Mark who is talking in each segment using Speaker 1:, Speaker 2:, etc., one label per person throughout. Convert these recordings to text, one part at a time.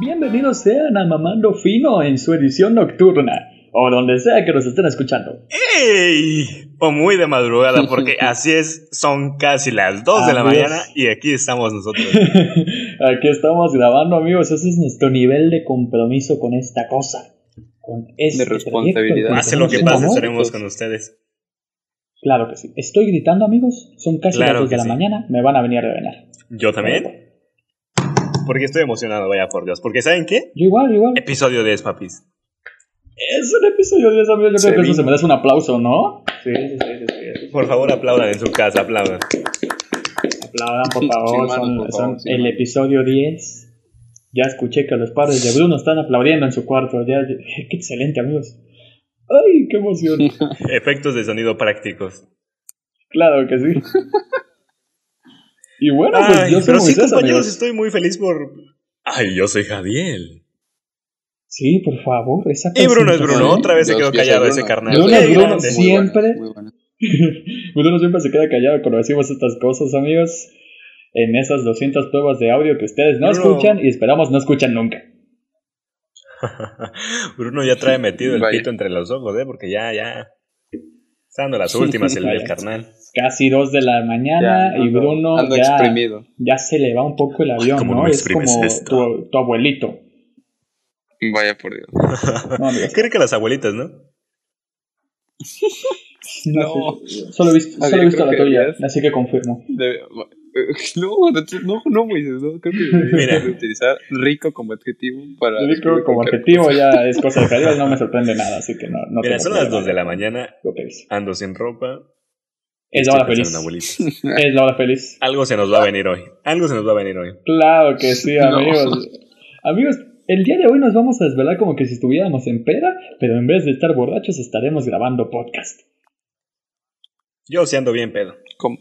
Speaker 1: Bienvenidos sean a Mamando Fino en su edición nocturna, o donde sea que nos estén escuchando.
Speaker 2: ¡Ey! O muy de madrugada, porque así es, son casi las 2 de la mañana y aquí estamos nosotros.
Speaker 1: Aquí estamos grabando, amigos. Ese es nuestro nivel de compromiso con esta cosa. Con este
Speaker 3: De responsabilidad.
Speaker 2: Pase lo que pase, estaremos con ustedes.
Speaker 1: Claro que sí. Estoy gritando, amigos. Son casi
Speaker 2: Claro
Speaker 1: las 2 de la
Speaker 2: sí.
Speaker 1: mañana. Me van a venir a revenar.
Speaker 2: Yo también, porque estoy emocionado, vaya por Dios. Porque ¿saben qué?
Speaker 1: Yo igual, igual.
Speaker 2: Episodio 10, papis.
Speaker 1: Es un episodio de amigos. Yo
Speaker 3: Se
Speaker 1: creo que eso se merece un aplauso, ¿no? Sí, sí, sí. sí, sí.
Speaker 2: Por favor, aplaudan en su casa, aplaudan.
Speaker 1: Aplaudan, por favor. Son
Speaker 3: por
Speaker 1: son
Speaker 3: favor, sin
Speaker 1: el episodio 10. Ya escuché que los padres de Bruno están aplaudiendo en su cuarto. Ya, qué excelente, amigos. ¡Ay, qué emoción!
Speaker 2: Efectos de sonido prácticos.
Speaker 1: claro que sí. Y bueno, pues
Speaker 2: Ay,
Speaker 1: yo soy
Speaker 2: pero sí, compañeros,
Speaker 1: amigos.
Speaker 2: estoy muy feliz por... Ay, yo soy Jadiel.
Speaker 1: Sí, por favor, esa
Speaker 2: Y Bruno es. Bruno, otra vez se quedó callado
Speaker 3: Bruno.
Speaker 2: ese carnal.
Speaker 1: Bruno es Bruno.
Speaker 3: Muy
Speaker 1: Siempre.
Speaker 3: muy.
Speaker 1: Bruno siempre se queda callado cuando decimos estas cosas, amigos. En esas 200 pruebas de audio que ustedes no
Speaker 2: Bruno.
Speaker 1: escuchan y esperamos no escuchan nunca.
Speaker 2: Bruno ya trae metido el
Speaker 3: Vaya.
Speaker 2: pito entre los ojos, ¿eh? Porque ya, ya... Está dando las últimas el, el carnal.
Speaker 1: Casi 2 de la mañana
Speaker 3: Ya,
Speaker 1: y
Speaker 3: ando-
Speaker 1: Bruno
Speaker 3: ando
Speaker 1: ya,
Speaker 3: exprimido.
Speaker 1: ya se le va un poco el avión,
Speaker 2: ¿cómo
Speaker 1: ¿no?
Speaker 2: no
Speaker 1: es
Speaker 2: exprimes
Speaker 1: como
Speaker 2: esto?
Speaker 1: tu, tu abuelito.
Speaker 3: Vaya por Dios.
Speaker 1: No,
Speaker 2: que las abuelitas, ¿no?
Speaker 1: No, sé. Solo he visto, solo he visto la tuya,
Speaker 3: ya-
Speaker 1: así que confirmo.
Speaker 3: Debe- no, no, no, Moisés, no. Creo que deberías utilizar rico como adjetivo para. Describir
Speaker 1: como
Speaker 3: cualquier
Speaker 1: objetivo ya es cosa de calidad, no me sorprende nada, así que no, no
Speaker 2: Mira, son las
Speaker 1: problema
Speaker 2: 2 de la mañana, ando sin ropa.
Speaker 1: Es la hora feliz. Es la hora feliz.
Speaker 2: Algo se nos va a venir hoy. Algo se nos va a venir hoy.
Speaker 1: Claro que sí,
Speaker 3: No.
Speaker 1: amigos. Amigos, el día de hoy nos vamos a desvelar como que si estuviéramos en pera, pero en vez de estar borrachos estaremos grabando podcast.
Speaker 2: Yo sí ando bien pedo.
Speaker 3: como-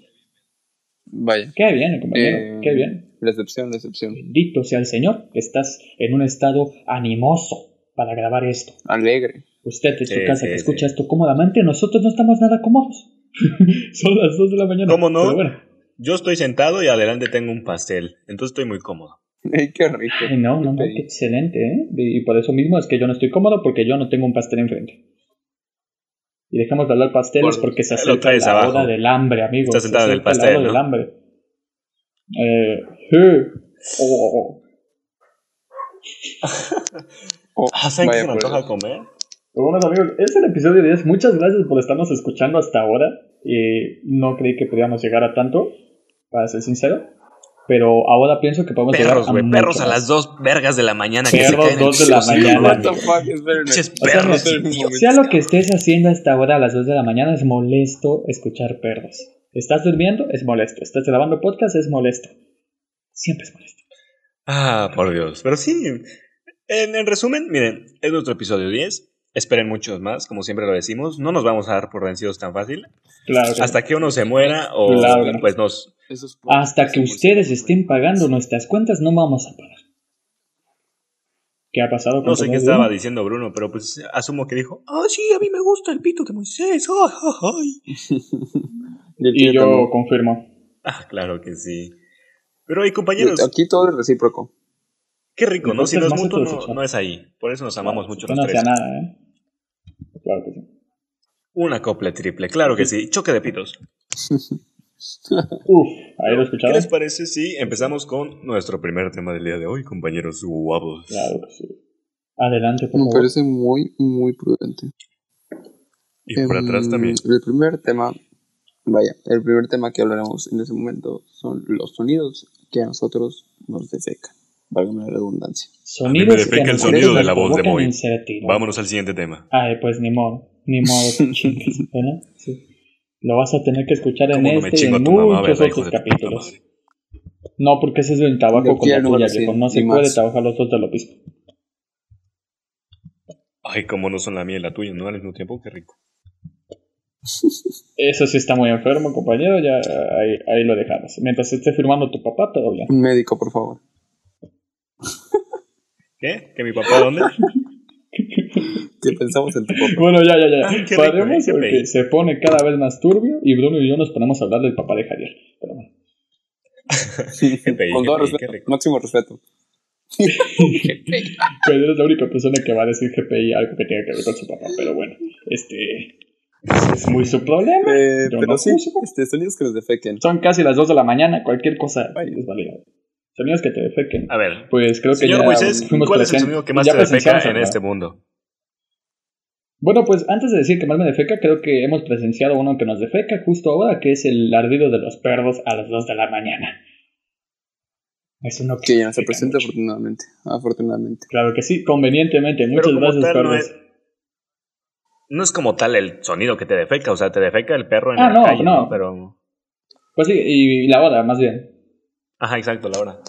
Speaker 3: Vaya.
Speaker 1: Qué bien, compañero,
Speaker 3: Eh,
Speaker 1: qué bien.
Speaker 3: La excepción, la excepción.
Speaker 1: Bendito sea el Señor, que estás en un estado animoso para grabar esto.
Speaker 3: Alegre.
Speaker 1: Usted en su
Speaker 2: Sí,
Speaker 1: casa
Speaker 2: sí,
Speaker 1: que escucha
Speaker 2: sí.
Speaker 1: esto cómodamente, nosotros no estamos nada cómodos. Son las 2 de la mañana.
Speaker 2: ¿Cómo no?
Speaker 1: Pero bueno,
Speaker 2: Yo estoy sentado y adelante tengo un pastel. Entonces estoy muy cómodo.
Speaker 3: Ay, qué rico.
Speaker 1: Ay, no, no, no, qué excelente, ¿eh? Y por eso mismo es que yo no estoy cómodo porque yo no tengo un pastel enfrente. Y dejemos de hablar pasteles
Speaker 3: Por-
Speaker 1: porque se acerca la
Speaker 2: abajo.
Speaker 1: hora del hambre, amigos. Se
Speaker 2: sentado en el
Speaker 1: acerca la
Speaker 2: pastel,
Speaker 1: hora
Speaker 2: ¿no?
Speaker 1: del hambre. Eh, sí. Oh, oh, oh.
Speaker 3: Oh,
Speaker 2: Ah, ¿Saben qué
Speaker 3: vaya
Speaker 2: se me antoja comer?
Speaker 1: Pero bueno, amigos, es el episodio 10. Muchas gracias por estarnos escuchando hasta ahora. Y no creí que pudiéramos llegar a tanto, para ser sincero. Pero ahora pienso que podemos
Speaker 2: Perros,
Speaker 1: llegar a
Speaker 2: güey. Perros a las dos vergas de la mañana que se
Speaker 1: Perros,
Speaker 2: caen en
Speaker 1: dos de la mañana. sea, lo que estés haciendo a esta hora, a las 2 de la mañana, es molesto escuchar perros. ¿Estás durmiendo? Es molesto. ¿Estás grabando podcast? Es molesto. Siempre es molesto.
Speaker 2: Ah, por Dios. Pero sí, en, en resumen, miren, es nuestro episodio 10. Esperen muchos más, como siempre lo decimos. No nos vamos a dar por vencidos tan fácil.
Speaker 1: Claro que
Speaker 2: Hasta que uno se muera o
Speaker 1: Claro que no.
Speaker 2: pues nos...
Speaker 3: Eso es-
Speaker 1: Hasta que ustedes estén pagando nuestras cuentas, no vamos a parar. ¿Qué ha pasado con
Speaker 2: No sé qué estaba diciendo Bruno, pero pues asumo que dijo, ah, sí, a mí me gusta el pito de Moisés. ay, ay, ay".
Speaker 3: Y
Speaker 1: yo
Speaker 3: también.
Speaker 1: confirmo.
Speaker 2: Ah, claro que sí. Pero, y compañeros,
Speaker 3: Aquí todo es recíproco.
Speaker 2: qué rico, ¿no? Si no es mutuo, no, es ahí. Por eso nos amamos mucho los
Speaker 1: no
Speaker 2: tres.
Speaker 1: sea nada, ¿eh? Claro que sí.
Speaker 2: Una cople triple, claro que sí. Choque de pitos.
Speaker 1: Uf, ahí lo
Speaker 2: ¿Qué
Speaker 1: escucharon.
Speaker 2: les parece si empezamos con nuestro primer tema del día de hoy, compañeros guapos?
Speaker 1: Claro que sí. Adelante, por
Speaker 3: Me
Speaker 1: favor.
Speaker 3: parece muy, muy prudente.
Speaker 2: Y por
Speaker 3: Em,
Speaker 2: atrás también.
Speaker 3: El primer tema, vaya, el primer tema que hablaremos en ese momento son los sonidos que a nosotros nos defecan. Válgame la redundancia.
Speaker 1: Sonidos
Speaker 2: defeca
Speaker 1: que
Speaker 2: el
Speaker 1: nos
Speaker 2: sonido de la voz de Moy. Vámonos al siguiente tema.
Speaker 1: Ay, pues ni modo. Ni modo, chingues, ¿verdad? Sí. Lo vas a tener que escuchar en
Speaker 2: ¿Cómo no me
Speaker 1: este y en
Speaker 2: mamá,
Speaker 1: muchos otros capítulos. No, porque ese es el tabaco
Speaker 3: De
Speaker 1: con la tuya, viejo. No se puede trabajar los dos de lo mismo.
Speaker 2: Ay, cómo no son la mía y la tuya, ¿no? Al mismo tiempo, qué rico.
Speaker 1: Eso sí está muy enfermo, compañero. Ya ahí, ahí lo dejamos. Mientras esté firmando tu papá, todo bien.
Speaker 3: Un médico, por favor.
Speaker 2: ¿Qué? ¿Que mi papá dónde?
Speaker 3: que pensamos en tu papá.
Speaker 1: Bueno, ya, ya, ya.
Speaker 2: Ay, qué rico,
Speaker 1: Paremos
Speaker 2: qué
Speaker 1: porque se pone cada vez más turbio y Bruno y yo nos ponemos a hablar del papá de Javier. Pero bueno.
Speaker 2: GPI,
Speaker 3: Con todo
Speaker 2: GPI,
Speaker 3: respeto,
Speaker 2: qué rico.
Speaker 3: máximo respeto.
Speaker 1: Pero eres la única persona que va a decir GPI algo que tenga que ver con su papá. Pero bueno, este. Es muy su problema.
Speaker 3: Eh, pero
Speaker 1: no
Speaker 3: sí, este, sonidos que nos defequen.
Speaker 1: Son casi las 2 de la mañana, cualquier cosa es válida. Sonidos que te defequen.
Speaker 2: A ver,
Speaker 1: Pues creo que
Speaker 2: señor
Speaker 1: ya
Speaker 2: Moisés,
Speaker 1: fuimos
Speaker 2: ¿cuál es el sonido que más te defeca en este mundo?
Speaker 1: Bueno, pues antes de decir que más me defeca, creo que hemos presenciado uno que nos defeca justo ahora, que es el ardido de los perros a las 2 de la mañana. Es uno
Speaker 3: Que ya no se presenta
Speaker 1: mucho.
Speaker 3: afortunadamente. Afortunadamente.
Speaker 1: Claro que sí, convenientemente. Muchas gracias,
Speaker 2: tal, no
Speaker 1: perros.
Speaker 2: es, no es como tal el sonido que te defeca, o sea, te defeca el perro en
Speaker 1: Ah,
Speaker 2: la
Speaker 1: no,
Speaker 2: calle,
Speaker 1: no.
Speaker 2: Pero...
Speaker 1: Pues sí, y la hora, más bien.
Speaker 2: Ajá, exacto, la hora.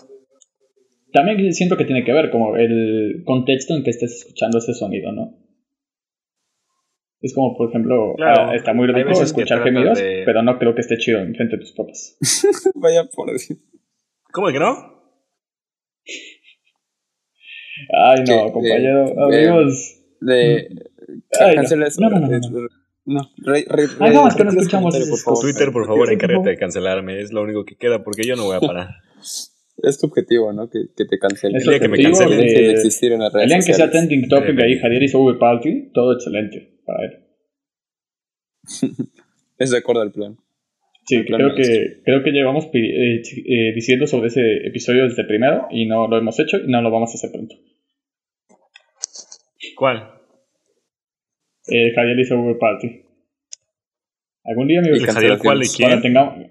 Speaker 1: También siento que tiene que ver como el contexto en que estés escuchando ese sonido, ¿no? Es como, por ejemplo,
Speaker 2: Claro,
Speaker 1: ah, está muy rico escuchar gemidos,
Speaker 2: de-
Speaker 1: pero no creo que esté chido en frente de tus papás.
Speaker 3: Vaya por decir.
Speaker 2: ¿Cómo que no?
Speaker 1: Ay, no, compañero,
Speaker 3: eh,
Speaker 1: amigos.
Speaker 3: De.
Speaker 1: No.
Speaker 3: cancela eso.
Speaker 1: No, no, no, no,
Speaker 3: No, re, re,
Speaker 1: Ay,
Speaker 3: re-
Speaker 1: no, es que no escuchamos
Speaker 3: por favor.
Speaker 2: Twitter, por favor, encárgate de cancelarme, es lo único que queda, porque yo no voy a parar.
Speaker 3: Es tu objetivo, ¿no? Que, que te cancelen.
Speaker 1: Es
Speaker 2: El día que me cancelen,
Speaker 3: de
Speaker 1: de-
Speaker 3: existir en las redes
Speaker 1: El día que sea trending topic
Speaker 2: Eh,
Speaker 1: ahí, Javier hizo Uber Party, todo excelente para él.
Speaker 3: Es de acuerdo al plan.
Speaker 1: Sí,
Speaker 3: plan
Speaker 1: creo que, creo que llevamos eh, eh, diciendo sobre ese episodio desde primero y no lo hemos hecho y no lo vamos a hacer pronto.
Speaker 2: ¿Cuál?
Speaker 1: Eh, Javier hizo Uber Party. Algún día, amigos,
Speaker 3: Y
Speaker 2: Javier, ¿cuál y
Speaker 3: cancelaciones.
Speaker 2: quién?
Speaker 1: cuando tengamos,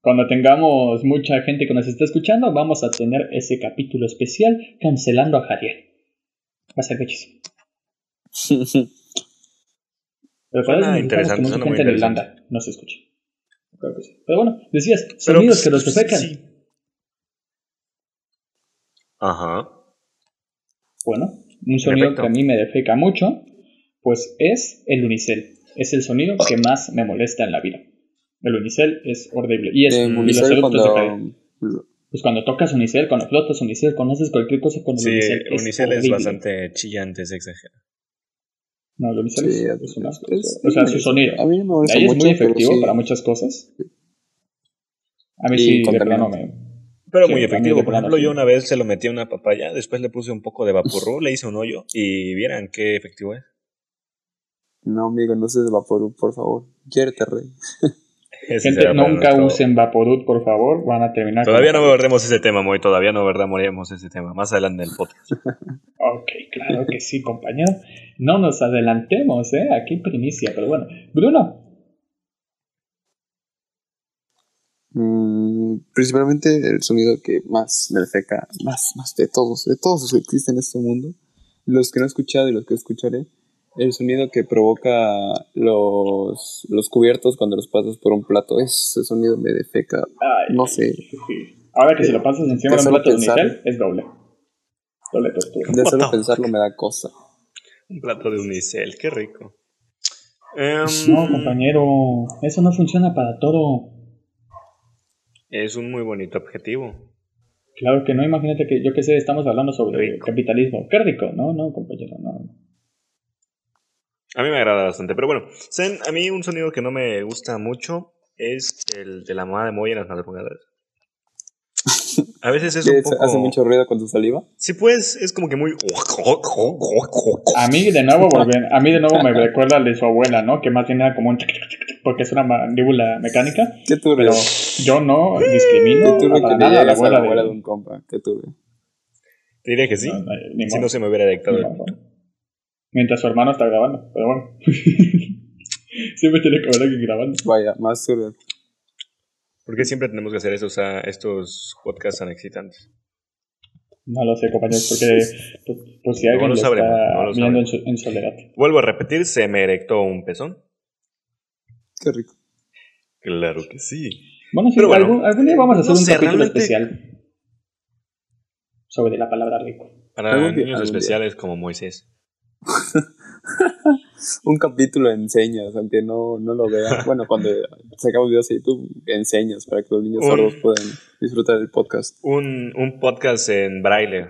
Speaker 1: cuando tengamos mucha gente que nos esté escuchando, vamos a tener ese capítulo especial cancelando a Javier. Va a ser bellísimo. Pero para necesitamos
Speaker 2: interesante,
Speaker 1: que
Speaker 2: muy
Speaker 1: gente en. Irlanda nos escuche. Creo que sí. Pero bueno, decías, sonidos
Speaker 2: pues,
Speaker 1: que los defecan.
Speaker 2: sí. Ajá.
Speaker 1: Bueno, un sonido que a mí me defeca mucho, pues es el unicel. Es el sonido que más me molesta en la vida. El unicel es horrible. Y es los
Speaker 3: Unicel cuando.
Speaker 1: Pues cuando tocas unicel, cuando flotas unicel, cuando haces cualquier cosa con el
Speaker 2: Sí,
Speaker 1: unicel, es
Speaker 2: Unicel es
Speaker 1: horrible.
Speaker 2: bastante chillante, es exagerado.
Speaker 1: No, unicel
Speaker 3: Sí,
Speaker 1: es, es un asco.
Speaker 3: es-
Speaker 1: o sea, su sonido.
Speaker 3: A mí no me
Speaker 1: Ahí es muy efectivo
Speaker 3: sí.
Speaker 1: para muchas cosas. A mí
Speaker 3: Y
Speaker 1: sí, de plano me...
Speaker 2: Pero
Speaker 1: Sí,
Speaker 2: muy efectivo. Por ejemplo, yo una vez se lo metí a una papaya, después le puse un poco de vaporru, le hice un hoyo y vieran qué efectivo es.
Speaker 3: No, amigo, no uses Vaporub, por favor. Quiérete, rey.
Speaker 2: Ese
Speaker 1: Gente, nunca usen Vaporut, por favor. Van a terminar... con-
Speaker 2: Todavía no abordemos ese tema, Moy, todavía no abordemos ese tema. Más adelante en el podcast.
Speaker 1: Ok, claro que sí, compañero. No nos adelantemos, ¿eh? Aquí primicia, pero bueno. Bruno,
Speaker 3: Mm, principalmente el sonido que más me defeca, más, más de todos, de todos los que existen en este mundo, los que no he escuchado y los que escucharé, el sonido que provoca los, los cubiertos cuando los pasas por un plato, ese sonido me defeca,
Speaker 1: ay,
Speaker 3: no sé,
Speaker 1: sí. ahora que si lo pasas encima de un plato de unicel, es doble. Doble tortura.
Speaker 3: de solo pensarlo me da cosa.
Speaker 2: Un plato de unicel, qué rico. Em,
Speaker 1: No, compañero, eso no funciona para todo.
Speaker 2: es un muy bonito objetivo.
Speaker 1: Claro que no, imagínate que, yo que sé, estamos hablando sobre
Speaker 2: Rico.
Speaker 1: capitalismo. Qué rico, no, no, compañero, no.
Speaker 2: A mí me agrada bastante, pero bueno, ¿saben? a mí un sonido que no me gusta mucho es el de la mamá de Moy en las madrugadas. A veces es
Speaker 3: ¿Qué
Speaker 2: un poco...
Speaker 3: ¿Hace mucho ruido con tu saliva?
Speaker 2: Sí, pues, es como que muy...
Speaker 1: A mí de nuevo volver, a mí de nuevo me recuerda al de su abuela, ¿no? Que más bien era como un porque es una mandíbula mecánica,
Speaker 3: ¿Qué turbio?
Speaker 1: pero yo no
Speaker 3: ¿Qué
Speaker 1: discrimino
Speaker 3: turbio
Speaker 1: para
Speaker 3: que
Speaker 1: nada a la
Speaker 3: llegas a
Speaker 1: abuela
Speaker 3: la abuela
Speaker 1: de,
Speaker 3: de un compa? ¿Qué turbio?
Speaker 2: Te diré que sí,
Speaker 1: No, no,
Speaker 2: si no se me hubiera dictado.
Speaker 1: ni modo. Mientras su hermano está grabando, pero bueno. Siempre tiene que haber alguien grabando.
Speaker 3: Vaya, más turbio.
Speaker 2: ¿Por qué siempre tenemos que hacer esos, ah, estos podcasts tan excitantes?
Speaker 1: No lo sé, compañeros, porque pues, pues si alguien
Speaker 2: lo
Speaker 1: lo
Speaker 2: sabremos,
Speaker 1: está
Speaker 2: no lo
Speaker 1: viendo en, en soledad.
Speaker 2: Vuelvo a repetir, se me erectó un pezón.
Speaker 3: Qué rico.
Speaker 2: Claro que sí.
Speaker 1: Bueno, sí,
Speaker 2: Pero bueno,
Speaker 1: algún, algún día vamos a hacer
Speaker 2: no
Speaker 1: un
Speaker 2: sé,
Speaker 1: capítulo
Speaker 2: realmente-
Speaker 1: especial sobre la palabra rico.
Speaker 2: Para niños especiales como Moisés.
Speaker 3: Un capítulo enseñas, aunque no, no lo vean. Bueno, cuando sacamos videos de YouTube, enseñas para que los niños
Speaker 2: Un-
Speaker 3: sordos puedan disfrutar del podcast.
Speaker 2: Un, un podcast en braille.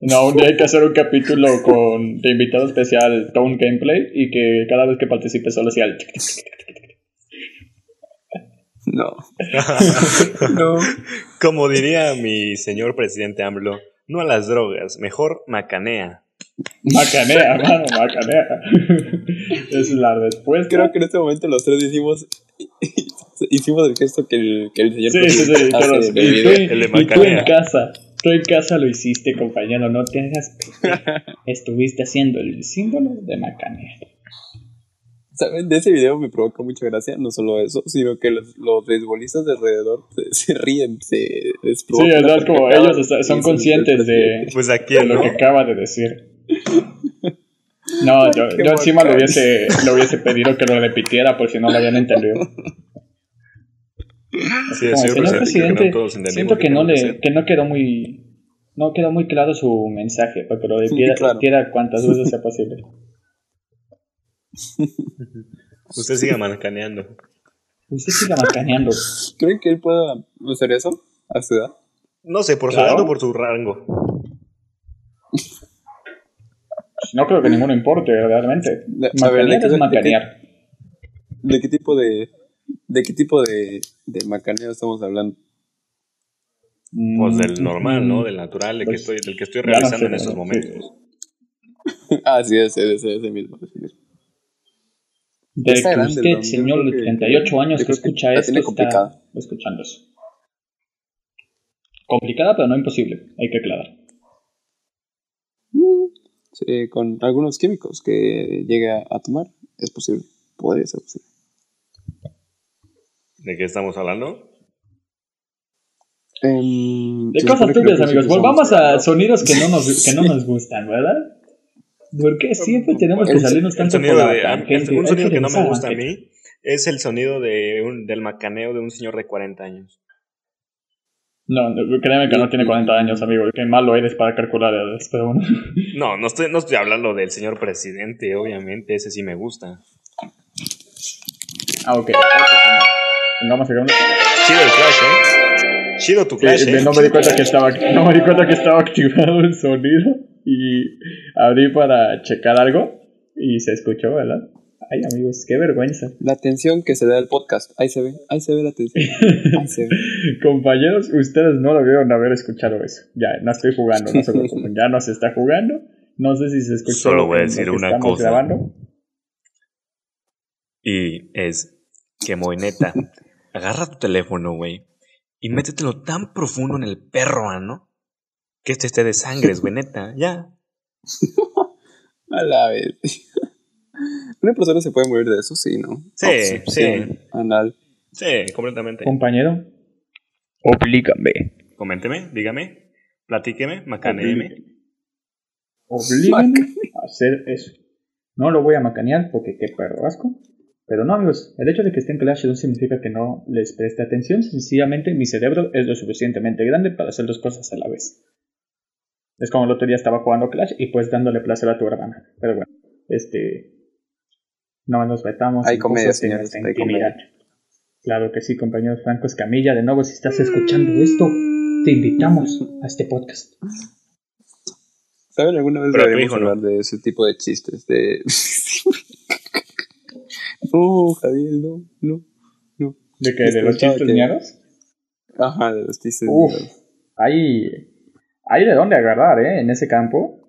Speaker 1: No, un día hay que hacer un capítulo con de invitado especial Tone Gameplay y que cada vez que participe solo sea el.
Speaker 3: No. no.
Speaker 2: Como diría mi señor presidente AMLO, no a las drogas, mejor macanea.
Speaker 1: Macanea, mano, macanea. es la respuesta.
Speaker 3: Creo que en este momento los tres hicimos hicimos el gesto que el, que el señor
Speaker 1: Sí, sí, sí,
Speaker 3: en el
Speaker 1: Y
Speaker 3: video.
Speaker 1: tú,
Speaker 2: el de
Speaker 1: y tú en casa, tú en casa lo hiciste, compañero, no te hagas. Estuviste haciendo el símbolo de Macanea.
Speaker 3: ¿Saben? De ese video me provoca mucha gracia, no solo eso, sino que los, los beisbolistas de alrededor se, se ríen, se les
Speaker 1: Sí, es como ellos está- son conscientes
Speaker 3: "El
Speaker 1: de,
Speaker 3: presidente".
Speaker 2: Pues aquí,
Speaker 1: de lo que acaba de decir. No, yo, yo encima lo hubiese, le hubiese pedido que lo repitiera por si no lo habían entendido.
Speaker 2: Sí,
Speaker 1: Como,
Speaker 2: señor
Speaker 1: señor
Speaker 2: presidente, que no
Speaker 1: siento que no le, que no quedó muy, no quedó muy claro su mensaje, para que lo repitiera,
Speaker 3: claro.
Speaker 1: repitiera cuantas veces sea posible.
Speaker 2: Usted siga macaneando.
Speaker 1: Usted siga macaneando.
Speaker 3: ¿Creen que él pueda hacer eso a su edad?
Speaker 2: No sé, por su edad o por su rango.
Speaker 1: No creo que ninguno importe, realmente.
Speaker 3: De- a ver, ¿de qué-
Speaker 1: es
Speaker 3: de qué-
Speaker 1: macanear.
Speaker 3: ¿De qué tipo de, de qué tipo de, de macaneo estamos hablando?
Speaker 2: Pues del
Speaker 1: Mm,
Speaker 2: normal, ¿no?
Speaker 1: mm.
Speaker 2: Del natural, del,
Speaker 1: Pues,
Speaker 2: que, estoy, del que estoy
Speaker 1: no
Speaker 2: realizando
Speaker 1: sé,
Speaker 2: en estos
Speaker 1: sí.
Speaker 2: momentos.
Speaker 3: ah, sí, ese, ese, ese mismo, ese mismo.
Speaker 1: Del
Speaker 3: Está
Speaker 1: que
Speaker 3: grande,
Speaker 1: usted, señor de
Speaker 3: que-
Speaker 1: 38 años que
Speaker 3: que
Speaker 1: escucha
Speaker 3: la
Speaker 1: esto, está
Speaker 3: complicada.
Speaker 1: escuchando eso. Complicada, pero no imposible, hay que aclarar.
Speaker 3: Sí, con algunos químicos que llegue a, tomar, es posible. Podría ser posible.
Speaker 2: ¿De qué estamos hablando?
Speaker 3: Em,
Speaker 1: De cosas
Speaker 3: que
Speaker 1: turbias, amigos. Volvamos a sonidos que no nos, que no nos gustan, ¿verdad? ¿Por qué siempre tenemos que salirnos tanto por la
Speaker 2: de,
Speaker 1: tangente?
Speaker 2: un sonido que no me gusta a mí es el sonido de un, del macaneo de un señor de 40 años.
Speaker 1: No, no, créeme que no tiene 40 años, amigo. Qué malo eres para calcular edades, pero bueno.
Speaker 2: No, no estoy, no estoy hablando del señor presidente, obviamente, ese sí me gusta.
Speaker 1: Ah, ok. Pongamos segundo.
Speaker 2: Chido el Clash, ¿eh? Chido tu
Speaker 1: Sí,
Speaker 2: Clash, ¿eh?
Speaker 1: no me di cuenta que estaba, no me di cuenta que estaba activado el sonido y abrí para checar algo y se escuchó, ¿verdad? Ay, amigos, qué vergüenza.
Speaker 3: La atención que se da al podcast. Ahí se ve, ahí se ve la atención. Ahí se ve.
Speaker 1: Compañeros, ustedes no debieron haber escuchado eso. Ya, no estoy jugando, no se preocupen. Ya no se está jugando. No sé si se escuchó.
Speaker 2: Solo voy a decir una cosa.
Speaker 1: grabando.
Speaker 2: Y es que, Moineta, agarra tu teléfono, güey, y métetelo tan profundo en el perro ano que este esté de sangres, güey, neta, ya.
Speaker 3: A la vez. Una persona se puede morir de eso, sí, ¿no?
Speaker 2: Sí,
Speaker 3: Obstrucción Anal.
Speaker 2: Sí, completamente.
Speaker 1: Compañero, oblígame.
Speaker 2: Coménteme, dígame, platíqueme, macaneeme.
Speaker 1: Oblígame a hacer eso. No lo voy a macanear porque qué perro asco. Pero no, amigos, el hecho de que esté en Clash no significa que no les preste atención. Sencillamente mi cerebro es lo suficientemente grande para hacer dos cosas a la vez. Es como el otro día estaba jugando Clash y pues dándole placer a tu hermana. Pero bueno, este. No nos metamos
Speaker 3: Hay
Speaker 1: en
Speaker 3: comedia, señores, hay
Speaker 1: intimidad. Claro que sí, compañeros Franco Escamilla. De nuevo, si estás escuchando esto, te invitamos a este podcast.
Speaker 3: ¿Saben? Alguna vez deberíamos
Speaker 2: no.
Speaker 3: hablar de ese tipo de chistes. De... no, Javier, no, no, no.
Speaker 1: ¿De que
Speaker 3: Les
Speaker 1: ¿De los chistes
Speaker 3: que-? Ajá, de los chistes.
Speaker 1: Uf,
Speaker 3: ñeros.
Speaker 1: hay, hay de dónde agarrar, ¿eh? En ese campo.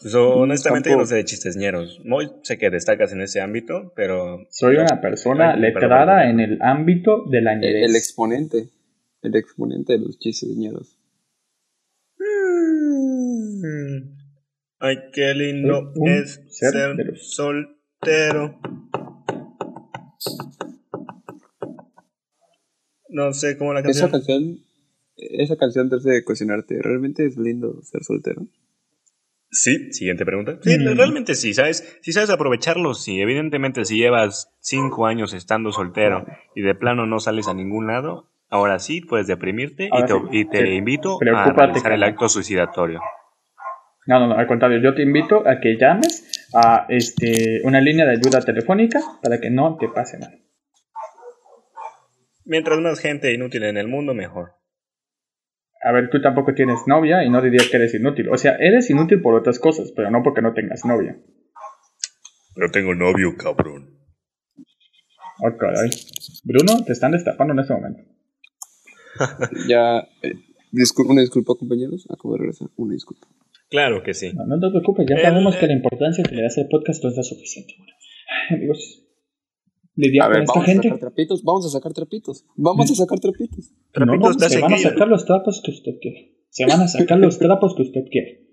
Speaker 2: Pues, honestamente, yo no sé de chistesñeros. Muy sé que destacas en ese ámbito, pero.
Speaker 1: Soy
Speaker 2: no.
Speaker 1: una persona
Speaker 2: Ay,
Speaker 1: letrada
Speaker 2: perdón.
Speaker 1: en el ámbito de la
Speaker 3: El,
Speaker 1: ñerez.
Speaker 3: el exponente. El exponente de los chistes ñeros.
Speaker 2: Mm. Ay, qué lindo
Speaker 1: Un
Speaker 2: es
Speaker 1: ser
Speaker 2: ser, soltero. No sé cómo la
Speaker 3: Esa
Speaker 2: canción.
Speaker 3: Esa canción te hace cuestionarte. ¿Realmente es lindo ser soltero?
Speaker 2: Sí, siguiente pregunta. Sí,
Speaker 1: Mm.
Speaker 2: realmente sí, ¿sabes? Si sabes aprovecharlo, sí. Evidentemente, si llevas cinco años estando soltero y de plano no sales a ningún lado, ahora sí puedes deprimirte y te,
Speaker 1: sí.
Speaker 2: y te
Speaker 1: Sí.
Speaker 2: invito a realizar el acto suicidatorio.
Speaker 1: No, no, no, al contrario, yo te invito a que llames a este, una línea de ayuda telefónica para que no te pase nada.
Speaker 2: Mientras más gente inútil en el mundo, mejor.
Speaker 1: A ver, tú tampoco tienes novia y no diría que eres inútil. O sea, eres inútil por otras cosas, pero no porque no tengas novia.
Speaker 2: Pero tengo novio, cabrón.
Speaker 1: Oh, caray. Bruno, te están destapando en este momento.
Speaker 3: Ya, eh, discul- una disculpa, compañeros. Acabo de regresar. Una disculpa.
Speaker 2: Claro que sí.
Speaker 1: No, no te preocupes, ya
Speaker 2: El-
Speaker 1: sabemos que la importancia que le das al podcast no es la suficiente. Ay, amigos, lidiar
Speaker 3: A ver,
Speaker 1: con esta
Speaker 3: vamos a
Speaker 1: gente.
Speaker 3: sacar trapitos. Vamos a sacar trapitos. Vamos a sacar trapitos.
Speaker 2: Trapitos
Speaker 1: no, se van a sacar los trapos que usted quiere. Se van a sacar los trapos que usted quiere.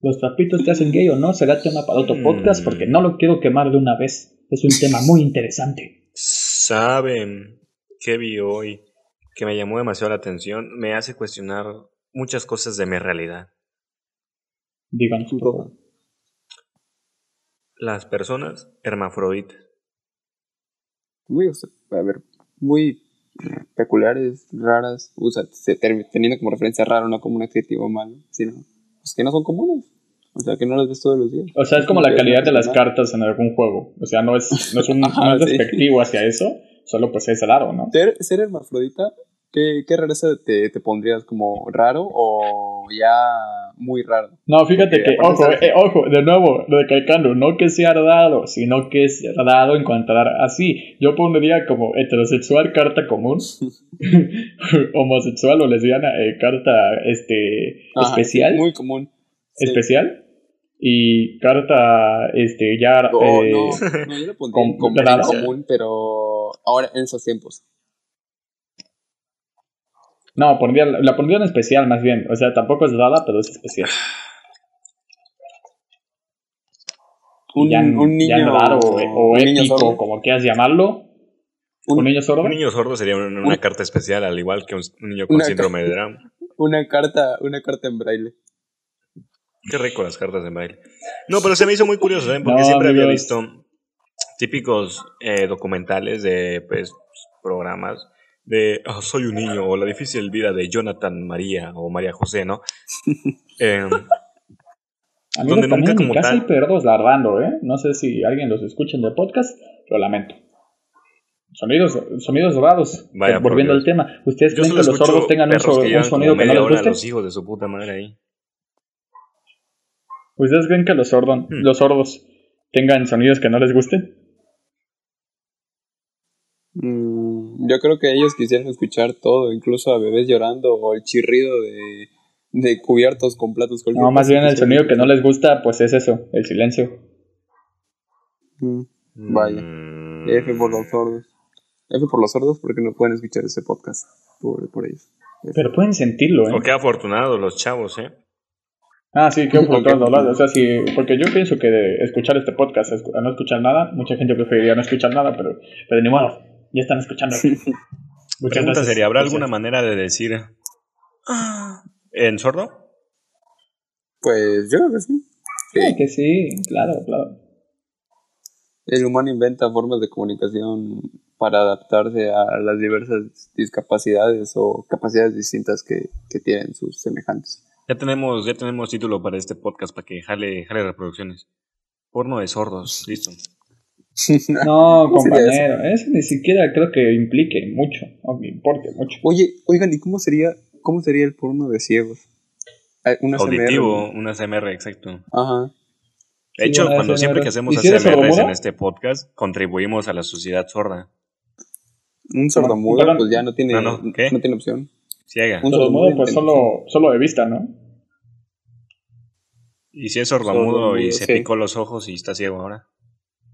Speaker 1: Los trapitos te hacen gay o no será tema para otro
Speaker 2: Mm.
Speaker 1: podcast porque no lo quiero quemar de una vez. Es un tema muy interesante.
Speaker 2: Saben que vi hoy que me llamó demasiado la atención, me hace cuestionar muchas cosas de mi realidad.
Speaker 1: Díganos.
Speaker 2: Las personas hermafroditas.
Speaker 3: Muy, a ver, muy peculiares, raras. Usa, teniendo como referencia raro, no como un adjetivo malo, sino pues, que no son comunes. O sea, que no las ves todos los días.
Speaker 1: O sea, es como la
Speaker 3: Sí,
Speaker 1: calidad de las cartas en algún juego. O sea, no es, no es, un,
Speaker 3: Ajá,
Speaker 1: no es
Speaker 3: sí.
Speaker 1: despectivo hacia eso, solo pues es raro, ¿no?
Speaker 3: Ser, ser hermafrodita, ¿qué, qué rareza te, te pondrías? ¿Como raro o ya muy raro?
Speaker 1: No, fíjate
Speaker 3: Porque
Speaker 1: que, ojo, eh, ojo, de nuevo, recalcando, no que sea raro, sino que es raro encontrar así. Yo pondría como heterosexual carta común, homosexual o lesbiana eh, carta este
Speaker 3: Ajá,
Speaker 1: especial,
Speaker 3: sí, muy común. Sí.
Speaker 1: especial y carta este ya
Speaker 3: No,
Speaker 1: eh,
Speaker 3: no, no, yo lo pondría común, pero ahora en esos tiempos.
Speaker 1: No, pondría, la pondría en especial más bien, o sea, tampoco es rara, pero es especial.
Speaker 3: Un,
Speaker 1: ya,
Speaker 3: un
Speaker 1: ya
Speaker 3: niño
Speaker 1: raro o
Speaker 3: niño sordo.
Speaker 1: como quieras llamarlo, un,
Speaker 3: Un-
Speaker 1: niño sordo.
Speaker 2: Un niño sordo sería una, una
Speaker 3: Un-
Speaker 2: carta especial, al igual que un, un niño con
Speaker 3: Una
Speaker 2: síndrome de Down.
Speaker 3: Una carta, una carta en braille.
Speaker 2: Qué rico las cartas de baile. No, pero se me hizo muy curioso, ¿saben? Porque
Speaker 1: No,
Speaker 2: siempre había visto típicos eh, documentales de pues, programas de "Ah, Soy un niño o La difícil vida de Jonathan María o María José, ¿no? Eh,
Speaker 1: Amigos,
Speaker 2: donde
Speaker 1: también
Speaker 2: nunca como
Speaker 1: casa
Speaker 2: tal-
Speaker 1: perros ladrando, ¿eh? No sé si alguien los escucha en el podcast, lo lamento. Sonidos, sonidos raros.
Speaker 2: Vaya,
Speaker 1: Volviendo al tema, ¿ustedes
Speaker 2: yo
Speaker 1: creen que los sordos tengan un,
Speaker 2: perros
Speaker 1: so-
Speaker 2: que
Speaker 1: un
Speaker 2: llevan
Speaker 1: sonido
Speaker 2: como
Speaker 1: que no les
Speaker 2: hora
Speaker 1: guste?
Speaker 2: los hijos de su puta madre ahí.
Speaker 1: ¿Ustedes creen que los, sordos
Speaker 2: Hmm.
Speaker 1: los sordos tengan sonidos que no les gusten?
Speaker 3: Mm, yo creo que ellos quisieran escuchar todo, incluso a bebés llorando o el chirrido de, de cubiertos con platos.
Speaker 1: No, más bien el sonido que no les gusta, pues es eso, el silencio.
Speaker 3: Mm, Vaya.
Speaker 2: Mm.
Speaker 3: F por los sordos. F por los sordos porque no pueden escuchar este podcast. Por, por ellos. F.
Speaker 1: Pero pueden sentirlo, ¿eh?
Speaker 2: O qué afortunados los chavos, ¿eh?
Speaker 1: Ah, sí, qué oportuno hablar. O sea, sí, porque yo pienso que de escuchar este podcast a no escuchar nada, mucha gente preferiría no escuchar nada, pero, pero ni modo, ya están escuchando. Muchas
Speaker 2: Pregunta
Speaker 1: gracias.
Speaker 2: sería, ¿habrá
Speaker 1: Gracias.
Speaker 2: alguna manera de decir "Ah", en sordo?
Speaker 3: Pues yo creo que sí.
Speaker 1: Sí,
Speaker 3: Sí.
Speaker 1: que sí, claro, claro.
Speaker 3: El humano inventa formas de comunicación para adaptarse a las diversas discapacidades o capacidades distintas que, que tienen sus semejantes.
Speaker 2: Ya tenemos, ya tenemos título para este podcast para que jale, jale reproducciones. Porno de sordos, listo.
Speaker 1: No,
Speaker 3: ¿Cómo sería
Speaker 1: compañero, eso? ni siquiera creo que implique mucho, o que importe mucho.
Speaker 3: Oye, oigan, ¿y cómo sería, cómo sería el porno de ciegos? Una
Speaker 2: Auditivo,
Speaker 3: CMR.
Speaker 2: una CMR, exacto.
Speaker 3: Ajá.
Speaker 2: De
Speaker 1: Sí,
Speaker 2: hecho, cuando
Speaker 1: ASMR.
Speaker 2: siempre que hacemos
Speaker 1: ¿Y
Speaker 2: ASMRs en este podcast, contribuimos a la sociedad sorda.
Speaker 3: Un sordomudo, pues ya no tiene,
Speaker 2: No, no, ¿qué?
Speaker 3: no tiene opción.
Speaker 2: Ciega.
Speaker 3: Un sordomudo
Speaker 1: pues solo, solo de vista, ¿no?
Speaker 2: Y si es sordomudo y
Speaker 3: Sordomudo,
Speaker 2: se
Speaker 3: sí.
Speaker 2: picó los ojos y está ciego ahora.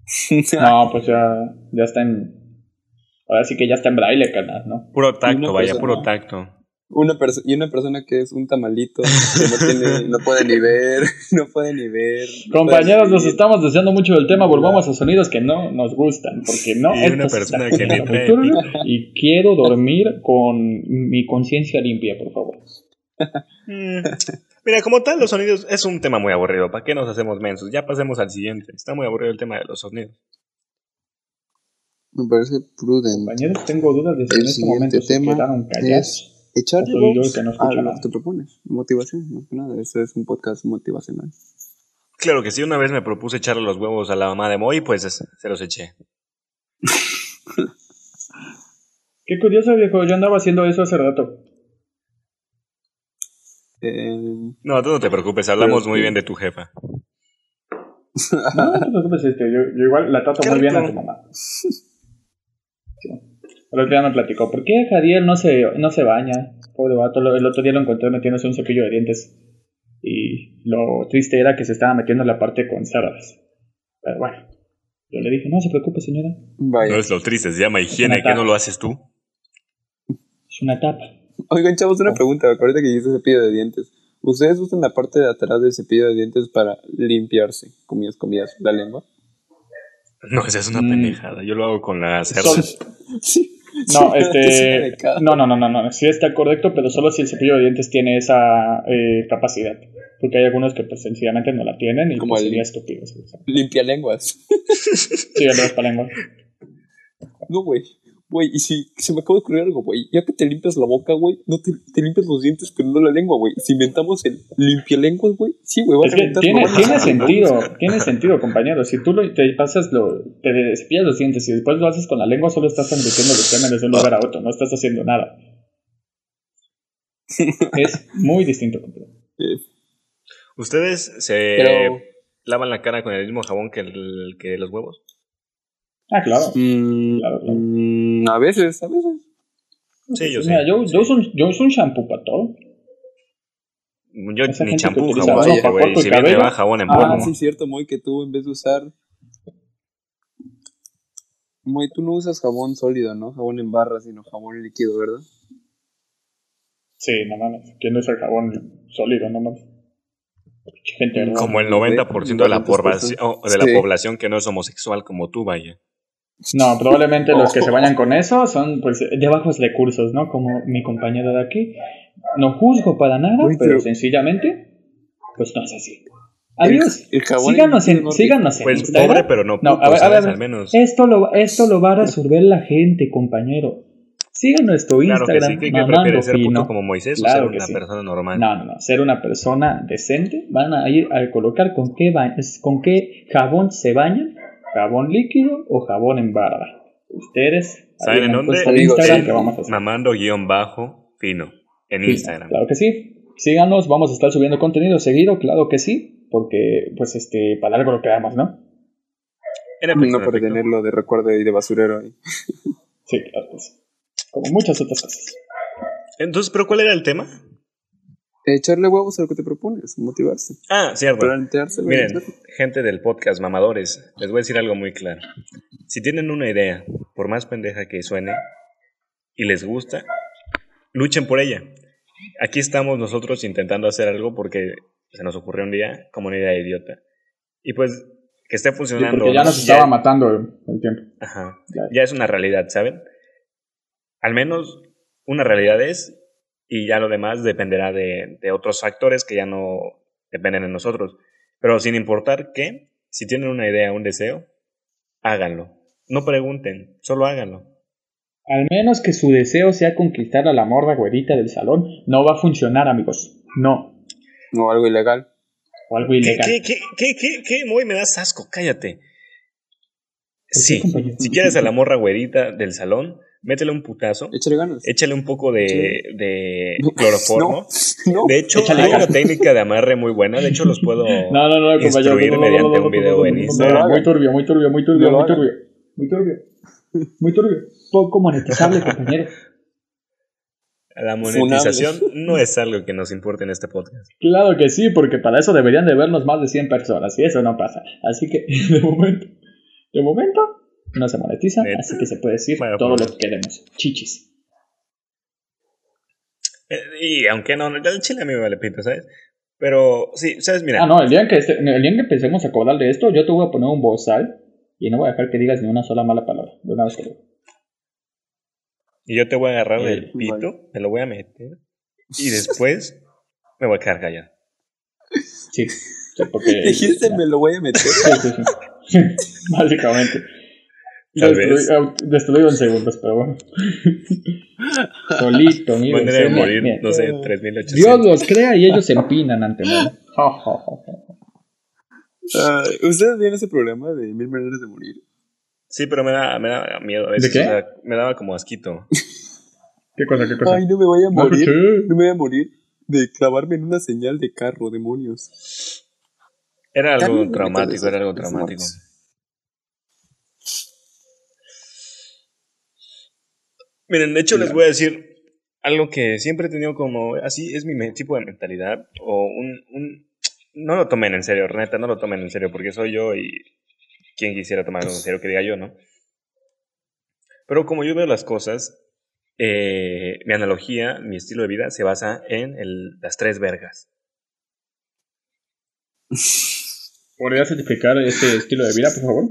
Speaker 1: No, pues ya, ya está en. Ahora sí que ya está en braille, canal, ¿no?
Speaker 2: Puro tacto, vaya,
Speaker 3: persona-
Speaker 2: puro tacto.
Speaker 3: Una y una persona que es un tamalito, que no, tiene, no puede ni ver, no puede ni ver. no
Speaker 1: Compañeros, nos estamos desviando mucho del tema, volvamos a sonidos que no nos gustan, porque no, esto
Speaker 2: una persona que le
Speaker 1: y quiero dormir con mi conciencia limpia, por favor.
Speaker 2: Mira, como tal, los sonidos es un tema muy aburrido. ¿Para qué nos hacemos mensos? Ya pasemos al siguiente. Está muy aburrido el tema de los sonidos.
Speaker 3: Me parece prudente.
Speaker 1: Compañeros, tengo dudas de si
Speaker 3: El
Speaker 1: en este momento se
Speaker 3: tema
Speaker 1: quedaron callados.
Speaker 3: es echarle voz
Speaker 1: que no
Speaker 3: a
Speaker 1: escucha
Speaker 3: lo
Speaker 1: nada.
Speaker 3: que te propones. Motivación, más que nada. Eso es un podcast motivacional.
Speaker 2: Claro que sí, una vez me propuse echarle los huevos a la mamá de Moy, pues es- se los eché.
Speaker 1: Qué curioso, viejo, yo andaba haciendo eso hace rato.
Speaker 3: Eh,
Speaker 2: No, tú no te preocupes, hablamos muy bien de tu jefa.
Speaker 1: No, no te preocupes, este, yo, yo igual la trato muy bien a tu mamá. Sí. El otro día me platicó, ¿por qué Jadiel no se, no se baña? Pobre vato, el otro día lo encontré metiéndose un cepillo de dientes. Y lo triste era que se estaba metiendo en la parte con cerdas. Pero bueno, yo le dije, no se preocupe señora,
Speaker 3: vaya.
Speaker 2: No es lo triste, se llama higiene, ¿qué no lo haces tú?
Speaker 1: es una tapa.
Speaker 3: Oigan, chavos,
Speaker 1: Oh.
Speaker 3: una pregunta. Ahorita que dice cepillo de dientes. ¿Ustedes usan la parte de atrás del cepillo de dientes para limpiarse, comidas, comidas, la lengua?
Speaker 2: No, esa es una
Speaker 1: Mm.
Speaker 2: pendejada, yo lo hago con cerdas.
Speaker 3: Sí.
Speaker 1: No, este. No, no, no, no, no. Sí está correcto, pero solo si el cepillo de dientes tiene esa eh, capacidad. Porque hay algunos que pues sencillamente no la tienen y
Speaker 3: Como
Speaker 1: pues, sería estúpido. Sí,
Speaker 3: Limpia lenguas.
Speaker 1: Sí, el raspalengua.
Speaker 3: No, güey. Güey, y si se me acaba de ocurrir algo, güey. Ya que te limpias la boca, güey, no te, te limpias los dientes, pero no la lengua, güey. Si inventamos el limpia lenguas, güey, sí, güey,
Speaker 1: Es
Speaker 3: a
Speaker 1: que
Speaker 3: inventar
Speaker 1: tiene,
Speaker 3: nomás
Speaker 1: tiene sentido, tiene sentido, compañero. Si tú lo, te pasas, lo, te cepillas los dientes y después lo haces con la lengua, solo estás transmitiendo los gérmenes de un lugar a otro, no estás haciendo nada. Es muy distinto, compañero.
Speaker 2: ¿Ustedes se
Speaker 3: Pero-
Speaker 2: lavan la cara con el mismo jabón que, el, que los huevos?
Speaker 1: Ah, claro.
Speaker 3: mm,
Speaker 1: Claro, claro.
Speaker 3: mm, a veces, a veces.
Speaker 2: Sí, yo sé.
Speaker 1: Mira, yo, yo, uso un, yo uso un shampoo para todo.
Speaker 2: Yo
Speaker 1: Esa
Speaker 2: ni champú, jabón, güey. Si bien me
Speaker 1: cabello.
Speaker 2: va jabón en
Speaker 1: Ah,
Speaker 2: polvo.
Speaker 3: Ah, sí, cierto, Moy, que tú en vez de usar. Moy, tú no usas jabón sólido, ¿no? Jabón en barra, sino jabón líquido, ¿verdad?
Speaker 1: Sí, no mames. ¿Quién usa el jabón sólido? No mames. Gente, ¿no?
Speaker 2: Como el 90% de la, población, de la
Speaker 3: Sí.
Speaker 2: población que no es homosexual como tú, vaya.
Speaker 1: No, probablemente los que
Speaker 3: Oh.
Speaker 1: se vayan con eso son pues de bajos recursos, ¿no? Como mi compañero de aquí. No juzgo para nada,
Speaker 3: Uy,
Speaker 1: pero
Speaker 3: pero-
Speaker 1: sencillamente, pues no es así. Adiós.
Speaker 3: El, el
Speaker 1: síganos en,
Speaker 3: no
Speaker 1: síganos en
Speaker 2: Pues
Speaker 1: Instagram.
Speaker 2: pobre, pero no
Speaker 1: No,
Speaker 2: puto,
Speaker 1: a ver, a
Speaker 2: ¿sabes?
Speaker 1: ver,
Speaker 2: Al menos.
Speaker 1: Esto lo, esto lo va a resolver la gente, compañero. Sigan nuestro
Speaker 2: Claro que
Speaker 1: Instagram,
Speaker 2: sí, que,
Speaker 1: mamando
Speaker 2: ser puto como Moisés
Speaker 1: Claro
Speaker 2: o ser una
Speaker 1: sí.
Speaker 2: persona normal.
Speaker 1: No, no, no. Ser una persona decente. Van a ir a colocar con qué, ba- con qué jabón se bañan. Jabón líquido o jabón en barra. Ustedes.
Speaker 2: ¿Saben en dónde?
Speaker 1: de
Speaker 3: Amigos,
Speaker 1: Instagram
Speaker 3: sí.
Speaker 1: que vamos a hacer.
Speaker 2: Mamando guion bajo fino en
Speaker 1: Sí,
Speaker 2: Instagram.
Speaker 1: Claro que sí. Síganos, vamos a estar subiendo contenido seguido, claro que sí. Porque, pues, este, para algo lo creamos, ¿no?
Speaker 2: En efecto,
Speaker 3: No
Speaker 2: en
Speaker 3: por
Speaker 2: efecto.
Speaker 3: tenerlo de recuerdo y de basurero ahí.
Speaker 1: Sí, claro que sí. Como muchas otras cosas.
Speaker 2: Entonces, ¿pero cuál era el tema?
Speaker 3: Echarle huevos a lo que te propones, motivarse.
Speaker 2: Ah, cierto.
Speaker 3: Plantearse.
Speaker 2: Miren, gente del podcast mamadores, les voy a decir algo muy claro. Si tienen una idea, por más pendeja que suene, y les gusta, luchen por ella. Aquí estamos nosotros intentando hacer algo porque se nos ocurrió un día como una idea idiota. Y pues, que esté
Speaker 1: Sí,
Speaker 2: funcionando.
Speaker 1: porque ya nos
Speaker 2: ya-
Speaker 1: estaba matando el, el tiempo.
Speaker 2: Ajá.
Speaker 1: Ya.
Speaker 2: Ya es una realidad, ¿saben? Al menos una realidad es, y ya lo demás dependerá de, de otros factores que ya no dependen de nosotros. Pero sin importar qué, si tienen una idea, un deseo, háganlo. No pregunten, solo háganlo.
Speaker 1: Al menos que su deseo sea conquistar a la morra güerita del salón, no va a funcionar, amigos. No.
Speaker 3: O algo ilegal.
Speaker 1: O algo
Speaker 2: ¿Qué,
Speaker 1: ilegal.
Speaker 2: qué, qué, qué, qué, qué? Muy me das asco, cállate. Sí, si quieres a la morra güerita del salón, métele un putazo,
Speaker 3: Échale ganas.
Speaker 2: échale un poco de,
Speaker 3: Sí.
Speaker 2: de cloroformo.
Speaker 3: No,
Speaker 2: De hecho,
Speaker 1: Échale
Speaker 2: hay una técnica de amarre muy buena. De hecho, los puedo
Speaker 1: No, no, no, compañero.
Speaker 2: instruir mediante un video en Instagram.
Speaker 1: Muy turbio, muy turbio, muy turbio, muy turbio. Muy turbio. Muy turbio. Poco monetizable, compañero.
Speaker 2: La monetización no es algo que nos importe en este podcast.
Speaker 1: Claro que sí, porque para eso deberían de vernos más de 100 personas y eso no pasa. Así que, de momento, de momento, no se monetiza,
Speaker 2: ¿Neta?
Speaker 1: así que se puede decir
Speaker 2: Bueno,
Speaker 1: todo
Speaker 2: pues.
Speaker 1: lo que queremos. Chichis.
Speaker 2: Eh, Y aunque no, el chile a mí me vale pito, ¿sabes? Pero sí, ¿sabes? Mira,
Speaker 1: Ah, no, el día, en que este- el día en que empecemos a cobrar de esto, yo te voy a poner un bozal y no voy a dejar que digas ni una sola mala palabra. De una vez digo.
Speaker 2: y yo te voy a agarrar
Speaker 1: Eh,
Speaker 2: del pito, me lo voy a meter y después me voy a quedar callado.
Speaker 1: Sí, sí, porque...
Speaker 3: Dijiste, me lo voy a meter.
Speaker 1: Sí, sí, sí. Básicamente.
Speaker 2: Tal
Speaker 1: Destruí-
Speaker 2: vez.
Speaker 1: Destruido en segundos, pero bueno. Solito, mire.
Speaker 2: Manera de
Speaker 1: sí,
Speaker 2: morir,
Speaker 1: mire.
Speaker 2: no sé,
Speaker 1: Dios
Speaker 2: 3800.
Speaker 1: los crea y ellos se empinan ante mí.
Speaker 3: Ay, ¿Ustedes tienen ese programa de mil maneras de morir?
Speaker 2: Sí, pero me da, me da miedo a veces.
Speaker 1: qué?
Speaker 2: o sea, me daba como asquito.
Speaker 1: ¿Qué cosa, qué cosa?
Speaker 3: Ay, no me voy a morir. No me voy a morir. de clavarme en una señal de carro, demonios.
Speaker 2: Era algo traumático, era algo
Speaker 3: de- de
Speaker 2: traumático.
Speaker 3: smarts.
Speaker 2: Miren, de hecho les voy a decir algo que siempre he tenido como, así es mi tipo de mentalidad, o un, un- no lo tomen en serio, neta, no lo tomen en serio, porque soy yo y quien quisiera tomarlo en serio que diga yo, ¿no? Pero como yo veo las cosas, eh, mi analogía, mi estilo de vida se basa en el- las tres vergas.
Speaker 1: ¿Podrías explicar ese estilo de vida, por favor?